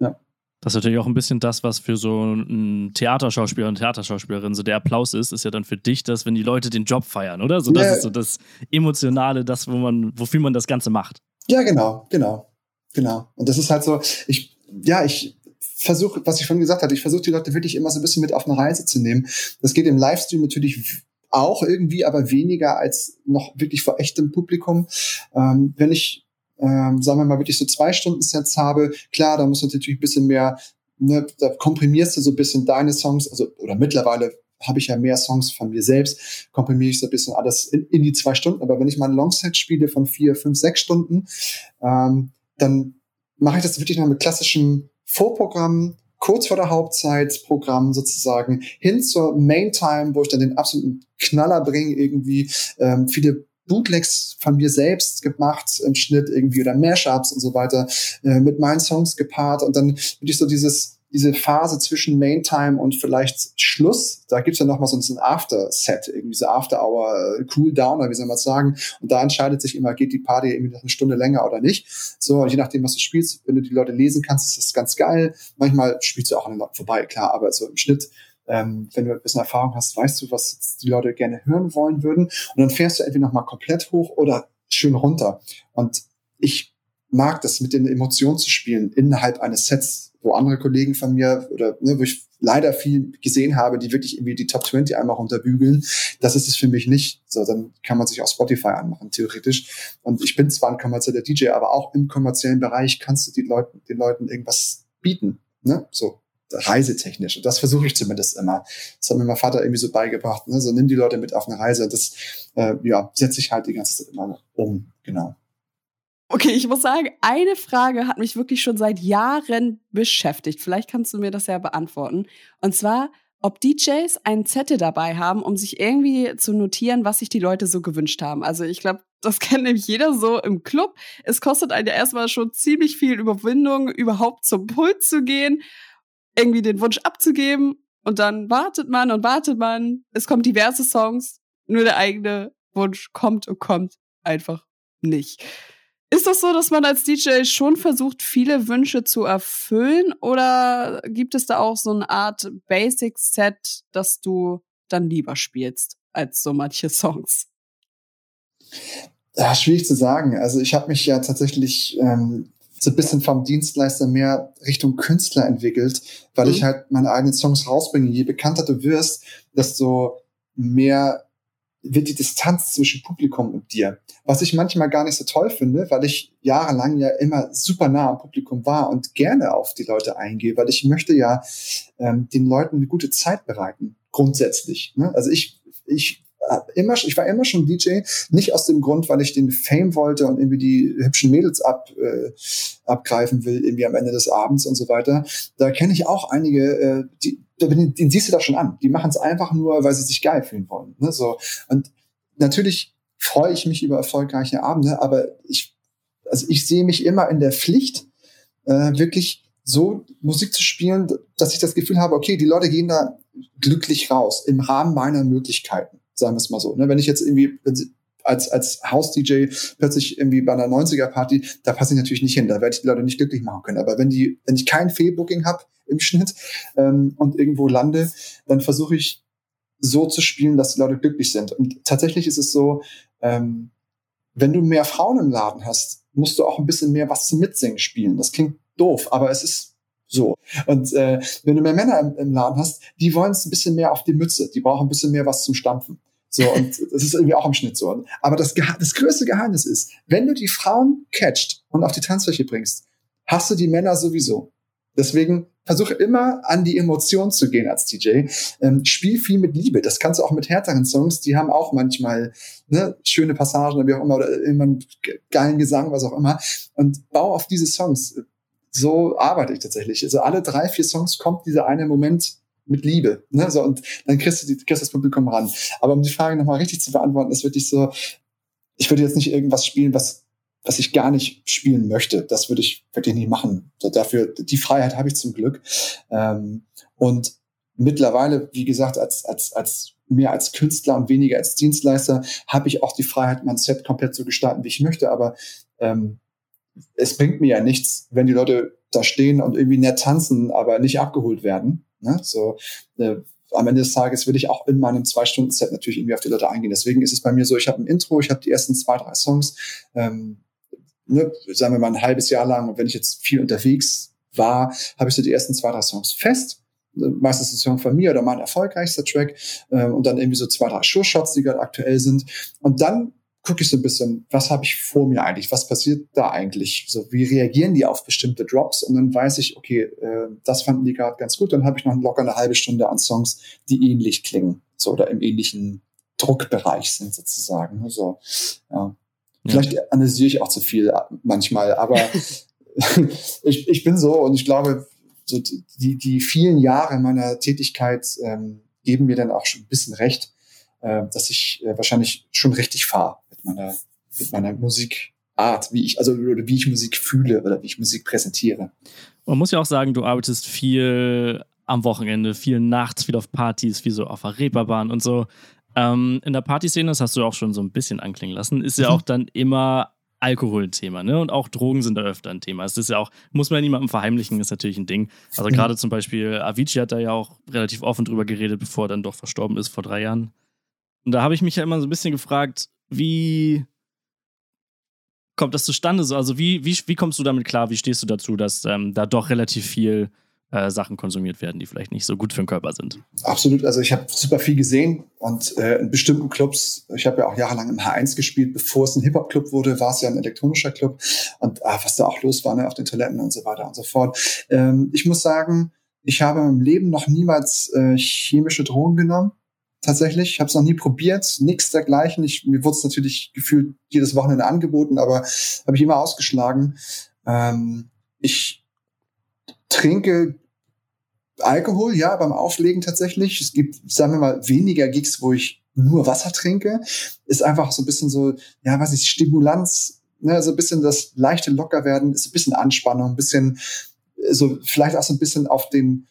Ja. Das ist natürlich auch ein bisschen das, was für so einen Theaterschauspieler und Theaterschauspielerin so der Applaus ist, ist ja dann für dich das, wenn die Leute den Job feiern, oder? So, das ja. ist so das Emotionale, das, wo man, wofür man das Ganze macht. Ja, genau, genau. Genau. Und das ist halt so, ich, ja, ich versuche, was ich schon gesagt hatte, ich versuche die Leute wirklich immer so ein bisschen mit auf eine Reise zu nehmen. Das geht im Livestream natürlich auch irgendwie, aber weniger als noch wirklich vor echtem Publikum. Ähm, wenn ich, ähm, sagen wir mal, wirklich so zwei Stunden Sets habe, klar, da muss natürlich ein bisschen mehr, ne, da komprimierst du so ein bisschen deine Songs, also, oder mittlerweile habe ich ja mehr Songs von mir selbst, komprimiere ich so ein bisschen alles in, in die zwei Stunden. Aber wenn ich mal ein Longset spiele von vier, fünf, sechs Stunden, ähm, dann mache ich das wirklich noch mit klassischen Vorprogrammen, kurz vor der Hauptzeitprogramm sozusagen, hin zur Main Time, wo ich dann den absoluten Knaller bringe, irgendwie ähm, viele Bootlegs von mir selbst gemacht im Schnitt irgendwie oder Mashups und so weiter äh, mit meinen Songs gepaart. Und dann würde ich so dieses diese Phase zwischen Main Time und vielleicht Schluss, da gibt's ja noch mal so ein After-Set, irgendwie so After-Hour, äh, wie soll man sagen. Und da entscheidet sich immer, geht die Party irgendwie noch eine Stunde länger oder nicht. So, je nachdem, was du spielst, wenn du die Leute lesen kannst, ist das ganz geil. Manchmal spielst du auch an den Leuten vorbei, klar, aber so im Schnitt ähm, wenn du ein bisschen Erfahrung hast, weißt du, was die Leute gerne hören wollen würden. Und dann fährst du entweder nochmal komplett hoch oder schön runter. Und ich mag das mit den Emotionen zu spielen innerhalb eines Sets, wo andere Kollegen von mir oder ne, wo ich leider viel gesehen habe, die wirklich irgendwie die Top 20 einmal runterbügeln. Das ist es für mich nicht. So, dann kann man sich auch Spotify anmachen, theoretisch. Und ich bin zwar ein kommerzieller DJ, aber auch im kommerziellen Bereich kannst du die Leuten, den Leuten irgendwas bieten. Ne? So reisetechnisch. Und das versuche ich zumindest immer. Das hat mir mein Vater irgendwie so beigebracht. Ne? So nimm die Leute mit auf eine Reise. Das äh, ja, setze ich halt die ganze Zeit immer um. Genau. Okay, ich muss sagen, eine Frage hat mich wirklich schon seit Jahren beschäftigt. Vielleicht kannst du mir das ja beantworten. Und zwar, ob DJs einen Zettel dabei haben, um sich irgendwie zu notieren, was sich die Leute so gewünscht haben. Also ich glaube, das kennt nämlich jeder so im Club. Es kostet einen ja erstmal schon ziemlich viel Überwindung, überhaupt zum Pult zu gehen, irgendwie den Wunsch abzugeben. Und dann wartet man und wartet man. Es kommen diverse Songs. Nur der eigene Wunsch kommt und kommt einfach nicht. Ist das so, dass man als DJ schon versucht, viele Wünsche zu erfüllen? Oder gibt es da auch so eine Art Basic-Set, das du dann lieber spielst als so manche Songs? Ja, schwierig zu sagen. Also ich habe mich ja tatsächlich ähm, so ein bisschen vom Dienstleister mehr Richtung Künstler entwickelt, weil mhm. ich halt meine eigenen Songs rausbringe. Je bekannter du wirst, desto mehr wird die Distanz zwischen Publikum und dir. Was ich manchmal gar nicht so toll finde, weil ich jahrelang ja immer super nah am Publikum war und gerne auf die Leute eingehe, weil ich möchte ja ähm, den Leuten eine gute Zeit bereiten, grundsätzlich. Ne? Also ich, ich immer, ich war immer schon DJ, nicht aus dem Grund, weil ich den Fame wollte und irgendwie die hübschen Mädels ab, äh, abgreifen will, irgendwie am Ende des Abends und so weiter. Da kenne ich auch einige, äh, die, den, den siehst du da schon an. Die machen es einfach nur, weil sie sich geil fühlen wollen. Ne? So. Und natürlich freue ich mich über erfolgreiche Abende, aber ich, also ich sehe mich immer in der Pflicht, äh, wirklich so Musik zu spielen, dass ich das Gefühl habe, okay, die Leute gehen da glücklich raus im Rahmen meiner Möglichkeiten sagen wir es mal so. Ne? Wenn ich jetzt irgendwie als, als House-DJ plötzlich irgendwie bei einer 90er-Party, da passe ich natürlich nicht hin, da werde ich die Leute nicht glücklich machen können. Aber wenn die, wenn ich kein Fehlbooking habe im Schnitt ähm, und irgendwo lande, dann versuche ich so zu spielen, dass die Leute glücklich sind. Und tatsächlich ist es so, ähm, wenn du mehr Frauen im Laden hast, musst du auch ein bisschen mehr was zum Mitsingen spielen. Das klingt doof, aber es ist so. Und äh, wenn du mehr Männer im, im Laden hast, die wollen es ein bisschen mehr auf die Mütze. Die brauchen ein bisschen mehr was zum Stampfen. So, und das ist irgendwie auch im Schnitt so. Aber das, das größte Geheimnis ist, wenn du die Frauen catcht und auf die Tanzfläche bringst, hast du die Männer sowieso. Deswegen versuche immer an die Emotion zu gehen als DJ. Ähm, spiel viel mit Liebe. Das kannst du auch mit härteren Songs. Die haben auch manchmal ne, schöne Passagen wie auch immer oder immer geilen Gesang, was auch immer. Und bau auf diese Songs. So arbeite ich tatsächlich. Also alle drei, vier Songs kommt dieser eine Moment mit Liebe. Ne? So, und dann kriegst du, die, kriegst das Publikum ran. Aber um die Frage nochmal richtig zu beantworten, ist wirklich so, ich würde jetzt nicht irgendwas spielen, was, was ich gar nicht spielen möchte. Das würde ich wirklich nicht machen. So, dafür, die Freiheit habe ich zum Glück. Ähm, und mittlerweile, wie gesagt, als, als, als mehr als Künstler und weniger als Dienstleister, habe ich auch die Freiheit, mein Set komplett zu gestalten, wie ich möchte. Aber ähm, es bringt mir ja nichts, wenn die Leute da stehen und irgendwie nett tanzen, aber nicht abgeholt werden. Ne? So, äh, am Ende des Tages will ich auch in meinem Zwei-Stunden-Set natürlich irgendwie auf die Leute eingehen. Deswegen ist es bei mir so, ich habe ein Intro, ich habe die ersten zwei, drei Songs, ähm, ne, sagen wir mal ein halbes Jahr lang. Und wenn ich jetzt viel unterwegs war, habe ich so die ersten zwei, drei Songs fest. Meistens ein Song von mir oder mein erfolgreichster Track. Ähm, und dann irgendwie so zwei, drei Sure-Shots, die gerade aktuell sind. Und dann gucke ich so ein bisschen, was habe ich vor mir eigentlich? Was passiert da eigentlich? So, wie reagieren die auf bestimmte Drops? Und dann weiß ich, okay, äh, das fanden die gerade ganz gut. Dann habe ich noch locker eine halbe Stunde an Songs, die ähnlich klingen, so oder im ähnlichen Druckbereich sind sozusagen. So, ja. Vielleicht ja. analysiere ich auch zu viel manchmal, aber ich, ich bin so und ich glaube, so die, die vielen Jahre meiner Tätigkeit ähm, geben mir dann auch schon ein bisschen recht, äh, dass ich äh, wahrscheinlich schon richtig fahre meiner, mit meiner Musikart, wie ich, also oder wie ich Musik fühle oder wie ich Musik präsentiere. Man muss ja auch sagen, du arbeitest viel am Wochenende, viel nachts, viel auf Partys, wie so auf der Reeperbahn und so. Ähm, in der Partyszene, das hast du auch schon so ein bisschen anklingen lassen, ist ja mhm. auch dann immer Alkohol ein Thema, ne? Und auch Drogen sind da öfter ein Thema. Es ist ja auch, muss man ja niemandem verheimlichen, ist natürlich ein Ding. Also gerade mhm. zum Beispiel Avicii hat da ja auch relativ offen drüber geredet, bevor er dann doch verstorben ist vor drei Jahren. Und da habe ich mich ja immer so ein bisschen gefragt, wie kommt das zustande? Also wie, wie, wie kommst du damit klar? Wie stehst du dazu, dass ähm, da doch relativ viel äh, Sachen konsumiert werden, die vielleicht nicht so gut für den Körper sind. Absolut. Also ich habe super viel gesehen und äh, in bestimmten Clubs, ich habe ja auch jahrelang im H1 gespielt, bevor es ein Hip-Hop-Club wurde, war es ja ein elektronischer Club und ah, was da auch los war ne, auf den Toiletten und so weiter und so fort. Ähm, ich muss sagen, ich habe im Leben noch niemals äh, chemische Drogen genommen tatsächlich. Ich habe es noch nie probiert, nichts dergleichen. Ich, mir wurde es natürlich gefühlt jedes Wochenende angeboten, aber habe ich immer ausgeschlagen. Ähm, ich trinke Alkohol, ja, beim Auflegen tatsächlich. Es gibt, sagen wir mal, weniger Gigs, wo ich nur Wasser trinke. Ist einfach so ein bisschen so, ja, was ist Stimulanz, ne, so ein bisschen das leichte Lockerwerden, ist ein bisschen Anspannung, ein bisschen, so vielleicht auch so ein bisschen auf den,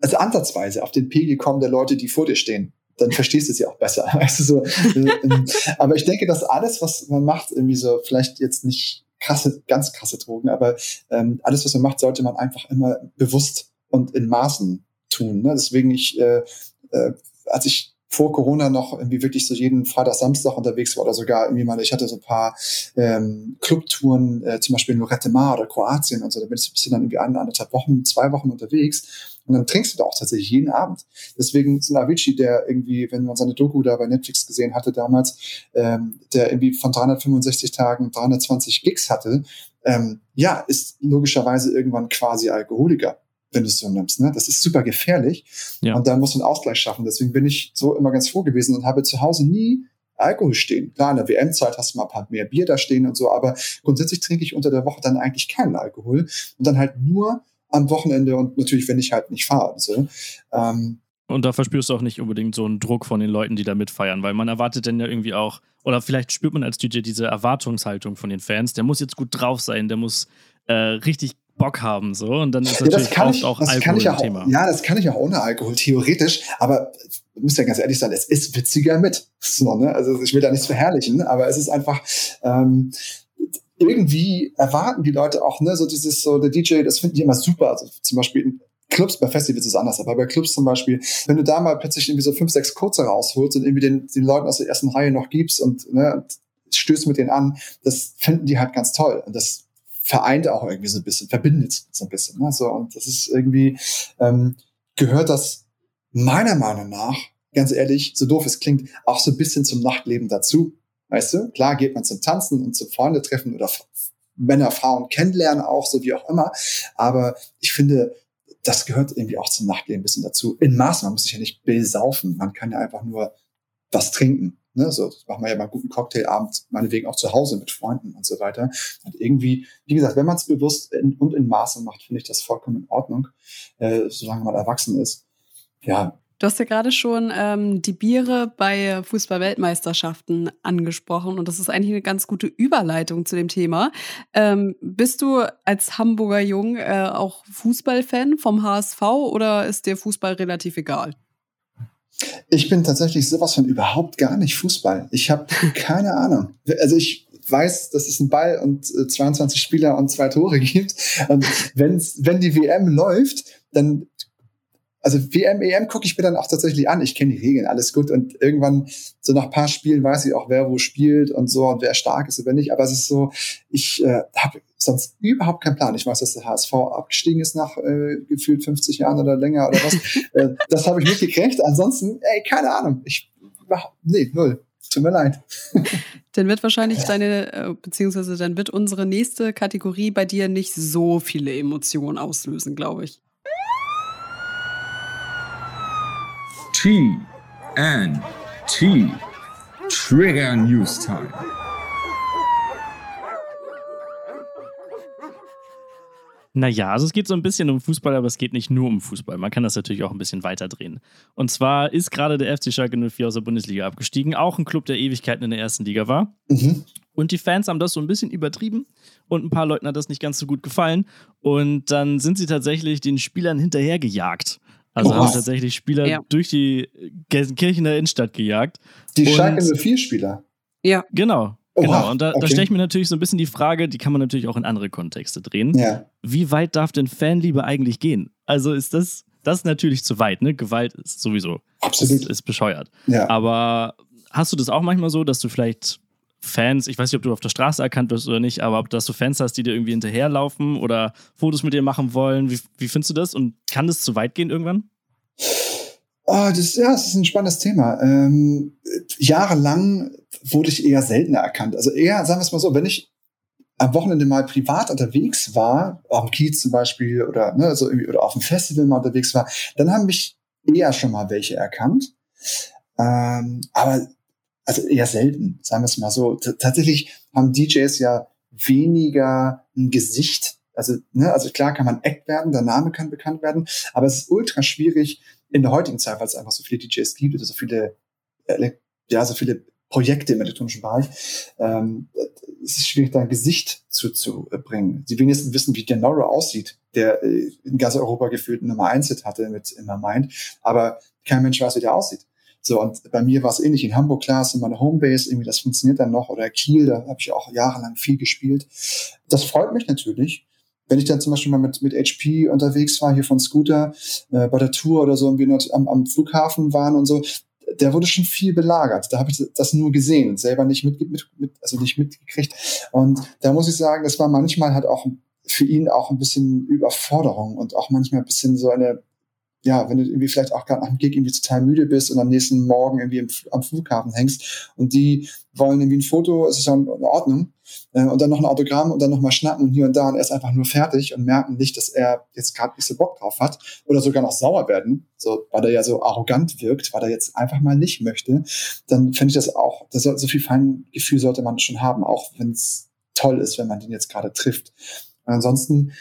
also ansatzweise auf den Pegel kommen der Leute, die vor dir stehen. Dann verstehst du es ja auch besser. Weißt du, so, ähm, aber ich denke, dass alles, was man macht, irgendwie so, vielleicht jetzt nicht krasse, ganz krasse Drogen, aber ähm, alles, was man macht, sollte man einfach immer bewusst und in Maßen tun. Ne? Deswegen ich, äh, äh, als ich vor Corona noch irgendwie wirklich so jeden Freitag, Samstag unterwegs war oder sogar irgendwie mal, ich hatte so ein paar ähm, Clubtouren, äh, zum Beispiel in Lorette Mar oder Kroatien und so, da bin ich, bist du dann irgendwie eine, anderthalb Wochen, zwei Wochen unterwegs und dann trinkst du da auch tatsächlich jeden Abend. Deswegen ist ein Avicii, der irgendwie, wenn man seine Doku da bei Netflix gesehen hatte damals, ähm, der irgendwie von 365 Tagen 320 Gigs hatte, ähm, ja, ist logischerweise irgendwann quasi Alkoholiker wenn du es so nimmst. Ne? Das ist super gefährlich. Ja. Und da muss man Ausgleich schaffen. Deswegen bin ich so immer ganz froh gewesen und habe zu Hause nie Alkohol stehen. Klar, in der WM-Zeit hast du mal ein paar mehr Bier da stehen und so, aber grundsätzlich trinke ich unter der Woche dann eigentlich keinen Alkohol und dann halt nur am Wochenende und natürlich, wenn ich halt nicht fahre. Und, so. Ähm, und da verspürst du auch nicht unbedingt so einen Druck von den Leuten, die da mitfeiern, weil man erwartet dann ja irgendwie auch, oder vielleicht spürt man als DJ diese Erwartungshaltung von den Fans, der muss jetzt gut drauf sein, der muss äh, richtig Bock haben so und dann ist natürlich ja, ich, auch Alkohol ein Thema. Ja, das kann ich auch ohne Alkohol theoretisch, aber ich muss ja ganz ehrlich sein, es ist witziger mit. So, ne? Also ich will da nichts verherrlichen, aber es ist einfach ähm, irgendwie erwarten die Leute auch, ne, so dieses so der DJ, das finden die immer super. Also zum Beispiel in Clubs, bei Festivals ist es anders, aber bei Clubs zum Beispiel, wenn du da mal plötzlich irgendwie so fünf, sechs kurze rausholst und irgendwie den, den Leuten aus der ersten Reihe noch gibst und ne, stößt mit denen an, das finden die halt ganz toll. Und das vereint auch irgendwie so ein bisschen, verbindet so ein bisschen. Ne? So, und das ist irgendwie, ähm, gehört das meiner Meinung nach, ganz ehrlich, so doof es klingt, auch so ein bisschen zum Nachtleben dazu. Weißt du, klar geht man zum Tanzen und zum Freunde treffen oder Männer, Frauen kennenlernen auch, so wie auch immer. Aber ich finde, das gehört irgendwie auch zum Nachtleben ein bisschen dazu. In Maßen, man muss sich ja nicht besaufen. Man kann ja einfach nur was trinken. Ne, so das machen wir ja mal einen guten Cocktailabend, meinetwegen auch zu Hause mit Freunden und so weiter. Und irgendwie, wie gesagt, wenn man es bewusst in, und in Maße macht, finde ich das vollkommen in Ordnung, äh, solange man erwachsen ist. Ja. Du hast ja gerade schon ähm, die Biere bei Fußball-Weltmeisterschaften angesprochen und das ist eigentlich eine ganz gute Überleitung zu dem Thema. Ähm, bist du als Hamburger Jung äh, auch Fußballfan vom HSV oder ist dir Fußball relativ egal? Ich bin tatsächlich sowas von überhaupt gar nicht Fußball. Ich habe keine Ahnung. Also ich weiß, dass es einen Ball und 22 äh, Spieler und zwei Tore gibt. Und wenn's, wenn die WM läuft, dann also WM, EM gucke ich mir dann auch tatsächlich an. Ich kenne die Regeln, alles gut. Und irgendwann, so nach paar Spielen, weiß ich auch, wer wo spielt und so und wer stark ist und wer nicht. Aber es ist so, ich äh, habe sonst überhaupt keinen Plan. Ich weiß, dass der HSV abgestiegen ist nach äh, gefühlt 50 Jahren oder länger oder was. äh, das habe ich mitgekriegt. Ansonsten, ey, keine Ahnung. Ich überhaupt, nee, null. Tut mir leid. Dann wird wahrscheinlich deine, äh, beziehungsweise dann wird unsere nächste Kategorie bei dir nicht so viele Emotionen auslösen, glaube ich. T N T Trigger News Time. Naja, also es geht so ein bisschen um Fußball, aber es geht nicht nur um Fußball. Man kann das natürlich auch ein bisschen weiter drehen. Und zwar ist gerade der FC Schalke 04 aus der Bundesliga abgestiegen, auch ein Club, der Ewigkeiten in der ersten Liga war. Mhm. Und die Fans haben das so ein bisschen übertrieben und ein paar Leuten hat das nicht ganz so gut gefallen. Und dann sind sie tatsächlich den Spielern hinterhergejagt. Also oh, haben tatsächlich Spieler ja. durch die Gelsenkirchener Innenstadt gejagt. Die Schalke 04 Spieler. Ja. Genau. Genau, und da, okay. da stelle ich mir natürlich so ein bisschen die Frage, die kann man natürlich auch in andere Kontexte drehen. Ja. Wie weit darf denn Fanliebe eigentlich gehen? Also ist das, das ist natürlich zu weit, ne? Gewalt ist sowieso Absolut. Ist, ist bescheuert. Ja. Aber hast du das auch manchmal so, dass du vielleicht Fans, ich weiß nicht, ob du auf der Straße erkannt wirst oder nicht, aber ob dass du Fans hast, die dir irgendwie hinterherlaufen oder Fotos mit dir machen wollen, wie, wie findest du das? Und kann das zu weit gehen irgendwann? Oh, das, ja, das ist ein spannendes Thema. Ähm, jahrelang wurde ich eher seltener erkannt. Also eher, sagen wir es mal so, wenn ich am Wochenende mal privat unterwegs war, auf dem Kiez zum Beispiel oder, ne, so irgendwie, oder auf dem Festival mal unterwegs war, dann haben mich eher schon mal welche erkannt. Ähm, aber also eher selten, sagen wir es mal so. T tatsächlich haben DJs ja weniger ein Gesicht. Also, ne, also klar kann man Act werden, der Name kann bekannt werden, aber es ist ultra schwierig in der heutigen Zeit, weil es einfach so viele DJs gibt oder so viele, äh, ja, so viele Projekte im elektronischen Bereich. Ähm, es ist schwierig, da ein Gesicht zu, zu bringen. Die wenigsten wissen, wie Denoro aussieht, der äh, in ganz Europa gefühlt Nummer eins Hit hatte mit Immer Mind, aber kein Mensch weiß, wie der aussieht. So, und bei mir war es ähnlich. In Hamburg, klar, ist meine Homebase, irgendwie, das funktioniert dann noch. Oder Kiel, da habe ich auch jahrelang viel gespielt. Das freut mich natürlich. Wenn ich dann zum Beispiel mal mit, mit HP unterwegs war, hier von Scooter, äh, bei der Tour oder so, und wir am, am Flughafen waren und so, der wurde schon viel belagert. Da habe ich das nur gesehen, selber nicht mit, mit, mit, also nicht mitgekriegt. Und da muss ich sagen, das war manchmal halt auch für ihn auch ein bisschen Überforderung und auch manchmal ein bisschen so eine ja, wenn du irgendwie vielleicht auch gerade nach dem Gig irgendwie total müde bist und am nächsten Morgen irgendwie im, am Flughafen hängst und die wollen irgendwie ein Foto, es ist ja in Ordnung, äh, und dann noch ein Autogramm und dann nochmal schnacken und hier und da und er ist einfach nur fertig und merken nicht, dass er jetzt gerade nicht so Bock drauf hat oder sogar noch sauer werden, so, weil er ja so arrogant wirkt, weil er jetzt einfach mal nicht möchte, dann finde ich das auch, das so, so viel Feingefühl sollte man schon haben, auch wenn es toll ist, wenn man den jetzt gerade trifft. Und ansonsten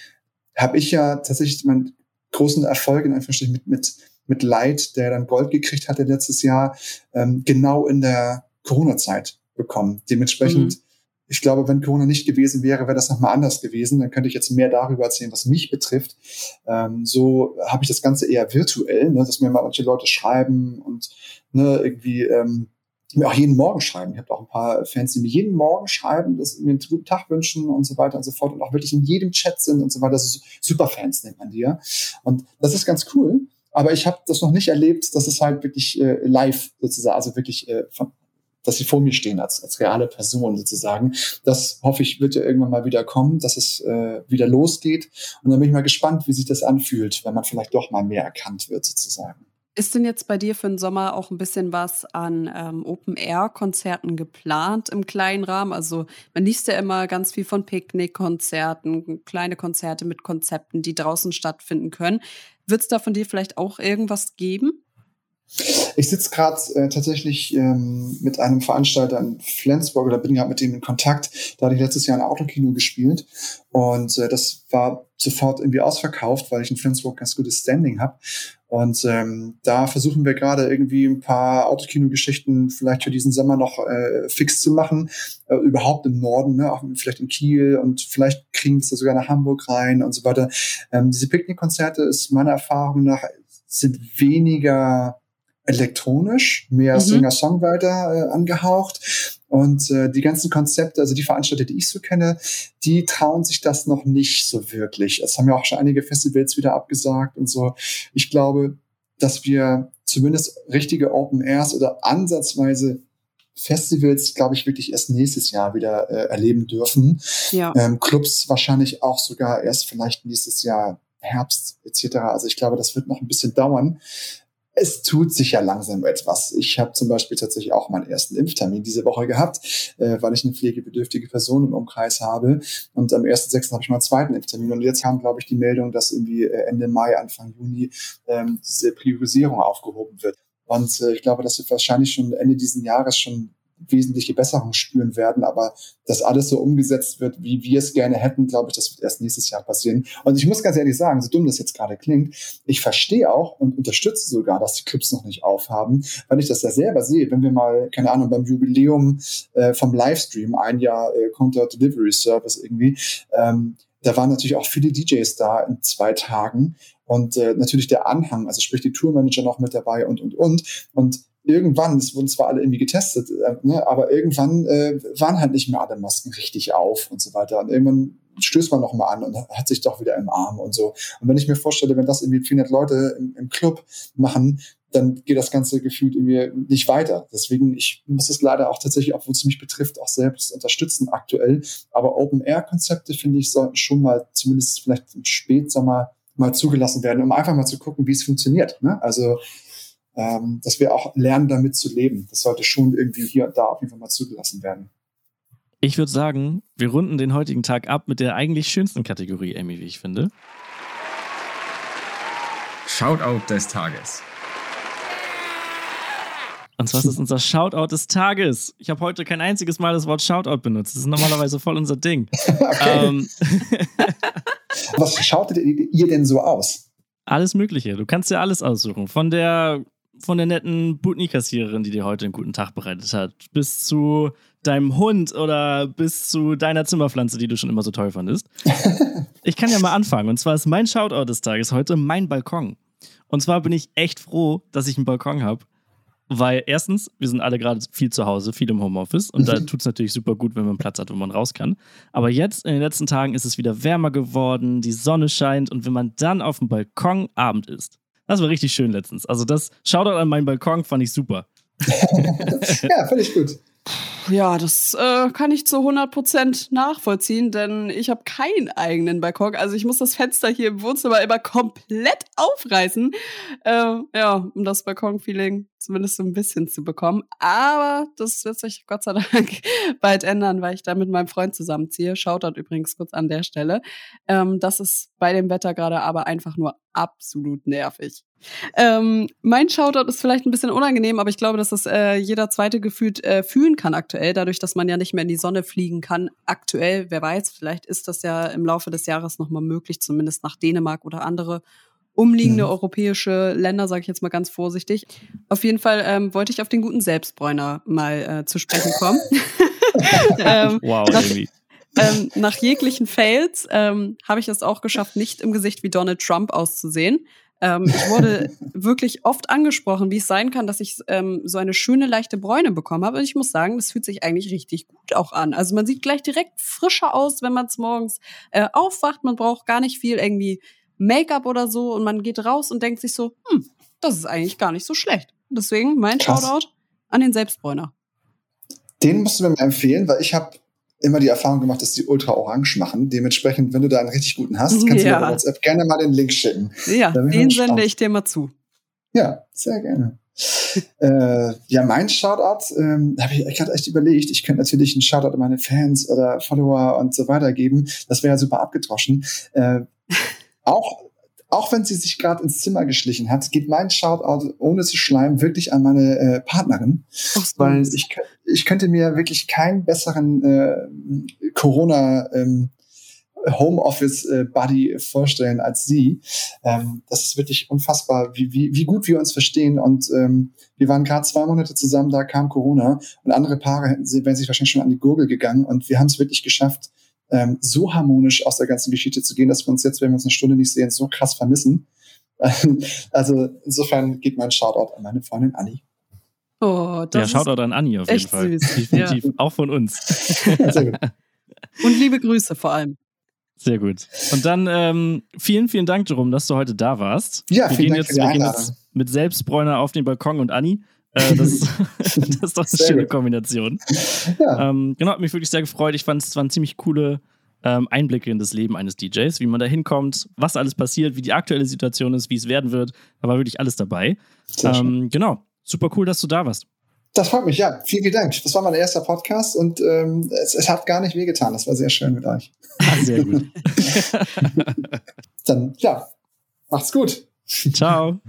habe ich ja tatsächlich mein großen Erfolg in Anführungsstrichen mit, mit, mit Light, der dann Gold gekriegt hatte letztes Jahr, ähm, genau in der Corona-Zeit bekommen. Dementsprechend, mhm. ich glaube, wenn Corona nicht gewesen wäre, wäre das nochmal anders gewesen. Dann könnte ich jetzt mehr darüber erzählen, was mich betrifft. Ähm, so habe ich das Ganze eher virtuell, ne, dass mir mal manche Leute schreiben und ne, irgendwie ähm, mir auch jeden Morgen schreiben. Ich habe auch ein paar Fans, die mir jeden Morgen schreiben, dass mir einen guten Tag wünschen und so weiter und so fort und auch wirklich in jedem Chat sind und so weiter. Das ist Superfans nennt man die ja. Und das ist ganz cool. Aber ich habe das noch nicht erlebt, dass es halt wirklich äh, live sozusagen, also wirklich äh, von, dass sie vor mir stehen als, als reale Person sozusagen. Das hoffe ich, wird ja irgendwann mal wieder kommen, dass es äh, wieder losgeht. Und dann bin ich mal gespannt, wie sich das anfühlt, wenn man vielleicht doch mal mehr erkannt wird sozusagen. Ist denn jetzt bei dir für den Sommer auch ein bisschen was an ähm, Open-Air-Konzerten geplant im kleinen Rahmen? Also man liest ja immer ganz viel von Picknick-Konzerten, kleine Konzerte mit Konzepten, die draußen stattfinden können. Wird es da von dir vielleicht auch irgendwas geben? Ich sitze gerade äh, tatsächlich ähm, mit einem Veranstalter in Flensburg oder bin gerade mit dem in Kontakt. Da hatte ich letztes Jahr ein Autokino gespielt und äh, das war sofort irgendwie ausverkauft, weil ich in Flensburg ganz gutes Standing habe. Und ähm, da versuchen wir gerade irgendwie ein paar Autokino-Geschichten vielleicht für diesen Sommer noch äh, fix zu machen. Äh, überhaupt im Norden, ne? auch vielleicht in Kiel und vielleicht kriegen wir es da sogar nach Hamburg rein und so weiter. Ähm, diese Picknickkonzerte ist meiner Erfahrung nach sind weniger elektronisch, mehr mhm. Singer-Songwriter äh, angehaucht. Und äh, die ganzen Konzepte, also die Veranstalter, die ich so kenne, die trauen sich das noch nicht so wirklich. Es haben ja auch schon einige Festivals wieder abgesagt und so. Ich glaube, dass wir zumindest richtige Open Airs oder ansatzweise Festivals, glaube ich, wirklich erst nächstes Jahr wieder äh, erleben dürfen. Ja. Ähm, Clubs wahrscheinlich auch sogar erst vielleicht nächstes Jahr Herbst etc. Also ich glaube, das wird noch ein bisschen dauern es tut sich ja langsam etwas. Ich habe zum Beispiel tatsächlich auch meinen ersten Impftermin diese Woche gehabt, äh, weil ich eine pflegebedürftige Person im Umkreis habe. Und am 1.6. habe ich meinen zweiten Impftermin. Und jetzt kam, glaube ich, die Meldung, dass irgendwie äh, Ende Mai, Anfang Juni ähm, diese Priorisierung aufgehoben wird. Und äh, ich glaube, dass wir wahrscheinlich schon Ende diesen Jahres schon wesentliche Besserung spüren werden. Aber dass alles so umgesetzt wird, wie wir es gerne hätten, glaube ich, das wird erst nächstes Jahr passieren. Und ich muss ganz ehrlich sagen, so dumm das jetzt gerade klingt, ich verstehe auch und unterstütze sogar, dass die Clubs noch nicht aufhaben, weil ich das ja selber sehe, wenn wir mal, keine Ahnung, beim Jubiläum äh, vom Livestream, ein Jahr äh, Counter Delivery Service irgendwie, ähm, da waren natürlich auch viele DJs da in zwei Tagen und äh, natürlich der Anhang, also sprich die Tourmanager noch mit dabei und, und, und. Und irgendwann, es wurden zwar alle irgendwie getestet, äh, ne, aber irgendwann äh, waren halt nicht mehr alle Masken richtig auf und so weiter. Und irgendwann stößt man noch mal an und hat sich doch wieder im Arm und so. Und wenn ich mir vorstelle, wenn das irgendwie 400 Leute im, im Club machen, dann geht das ganze Gefühl irgendwie nicht weiter. Deswegen, ich muss es leider auch tatsächlich, obwohl es mich betrifft, auch selbst unterstützen aktuell. Aber Open-Air-Konzepte, finde ich, sollten schon mal zumindest vielleicht im Spätsommer mal zugelassen werden, um einfach mal zu gucken, wie es funktioniert. Ne? Also, ähm, dass wir auch lernen, damit zu leben. Das sollte schon irgendwie hier und da auf jeden Fall mal zugelassen werden. Ich würde sagen, wir runden den heutigen Tag ab mit der eigentlich schönsten Kategorie, Amy, wie ich finde. Shoutout des Tages. Und zwar ist es unser Shoutout des Tages. Ich habe heute kein einziges Mal das Wort Shoutout benutzt. Das ist normalerweise voll unser Ding. Okay. Ähm. Was schautet ihr denn so aus? Alles Mögliche. Du kannst dir alles aussuchen. Von der, von der netten Butni-Kassiererin, die dir heute einen guten Tag bereitet hat, bis zu deinem Hund oder bis zu deiner Zimmerpflanze, die du schon immer so toll fandest. ich kann ja mal anfangen. Und zwar ist mein Shoutout des Tages heute mein Balkon. Und zwar bin ich echt froh, dass ich einen Balkon habe weil erstens, wir sind alle gerade viel zu Hause, viel im Homeoffice und da mhm. tut es natürlich super gut, wenn man Platz hat, wo man raus kann. Aber jetzt in den letzten Tagen ist es wieder wärmer geworden, die Sonne scheint und wenn man dann auf dem Balkon Abend isst. Das war richtig schön letztens. Also das Shoutout an meinen Balkon fand ich super. ja, ich gut. Ja, das äh, kann ich zu 100% nachvollziehen, denn ich habe keinen eigenen Balkon. Also ich muss das Fenster hier im Wohnzimmer immer komplett aufreißen, äh, ja, um das Balkon-Feeling zumindest so ein bisschen zu bekommen. Aber das wird sich Gott sei Dank bald ändern, weil ich da mit meinem Freund zusammenziehe. Shoutout übrigens kurz an der Stelle. Ähm, das ist bei dem Wetter gerade aber einfach nur absolut nervig. Ähm, mein Shoutout ist vielleicht ein bisschen unangenehm, aber ich glaube, dass das äh, jeder zweite gefühlt äh, fühlen kann aktuell, dadurch, dass man ja nicht mehr in die Sonne fliegen kann. Aktuell, wer weiß, vielleicht ist das ja im Laufe des Jahres nochmal möglich, zumindest nach Dänemark oder andere umliegende mhm. europäische Länder, sage ich jetzt mal ganz vorsichtig. Auf jeden Fall ähm, wollte ich auf den guten Selbstbräuner mal äh, zu sprechen kommen. ähm, wow, nach, ähm, nach jeglichen Fails ähm, habe ich es auch geschafft, nicht im Gesicht wie Donald Trump auszusehen. Ähm, ich wurde wirklich oft angesprochen, wie es sein kann, dass ich ähm, so eine schöne, leichte Bräune bekommen habe. Und ich muss sagen, das fühlt sich eigentlich richtig gut auch an. Also man sieht gleich direkt frischer aus, wenn man es morgens äh, aufwacht. Man braucht gar nicht viel irgendwie Make-up oder so. Und man geht raus und denkt sich so, hm, das ist eigentlich gar nicht so schlecht. Deswegen mein Krass. Shoutout an den Selbstbräuner. Den musst du mir mal empfehlen, weil ich habe immer die Erfahrung gemacht, dass die ultra orange machen. Dementsprechend, wenn du da einen richtig guten hast, kannst ja. du mir auf WhatsApp gerne mal den Link schicken. Ja, den sende ich dir mal zu. Ja, sehr gerne. äh, ja, mein Shoutout, ähm, habe ich gerade echt überlegt. Ich könnte natürlich einen Shoutout an meine Fans oder Follower und so weiter geben. Das wäre ja super abgedroschen. Äh, auch auch wenn sie sich gerade ins Zimmer geschlichen hat, geht mein Shoutout ohne zu schleimen wirklich an meine äh, Partnerin, Ach, weil ich, ich könnte mir wirklich keinen besseren äh, Corona ähm, Homeoffice äh, Buddy vorstellen als sie. Ähm, das ist wirklich unfassbar, wie, wie, wie gut wir uns verstehen. Und ähm, wir waren gerade zwei Monate zusammen, da kam Corona und andere Paare hätten sie, wären sich wahrscheinlich schon an die Gurgel gegangen. Und wir haben es wirklich geschafft, ähm, so harmonisch aus der ganzen Geschichte zu gehen, dass wir uns jetzt, wenn wir uns eine Stunde nicht sehen, so krass vermissen. also insofern geht mein Shoutout an meine Freundin Anni. Oh, das ja, Shoutout an Anni auf jeden Fall. Süß. Definitiv, ja. auch von uns. Sehr gut. Und liebe Grüße vor allem. Sehr gut. Und dann ähm, vielen, vielen Dank, Jerome, dass du heute da warst. Ja, wir vielen Dank jetzt, wir gehen jetzt mit Selbstbräuner auf den Balkon und Anni. Äh, das, das, ist doch eine sehr schöne gut. Kombination. Ja. Ähm, genau, hat mich wirklich sehr gefreut. Ich fand es waren ziemlich coole ähm, Einblicke in das Leben eines DJs, wie man da hinkommt, was alles passiert, wie die aktuelle Situation ist, wie es werden wird. Da war wirklich alles dabei. Ähm, genau, super cool, dass du da warst. Das freut mich, ja. Vielen, vielen Dank. Das war mein erster Podcast und ähm, es, es, hat gar nicht wehgetan. Das war sehr schön mit euch. sehr gut. Dann, ja, macht's gut. Ciao.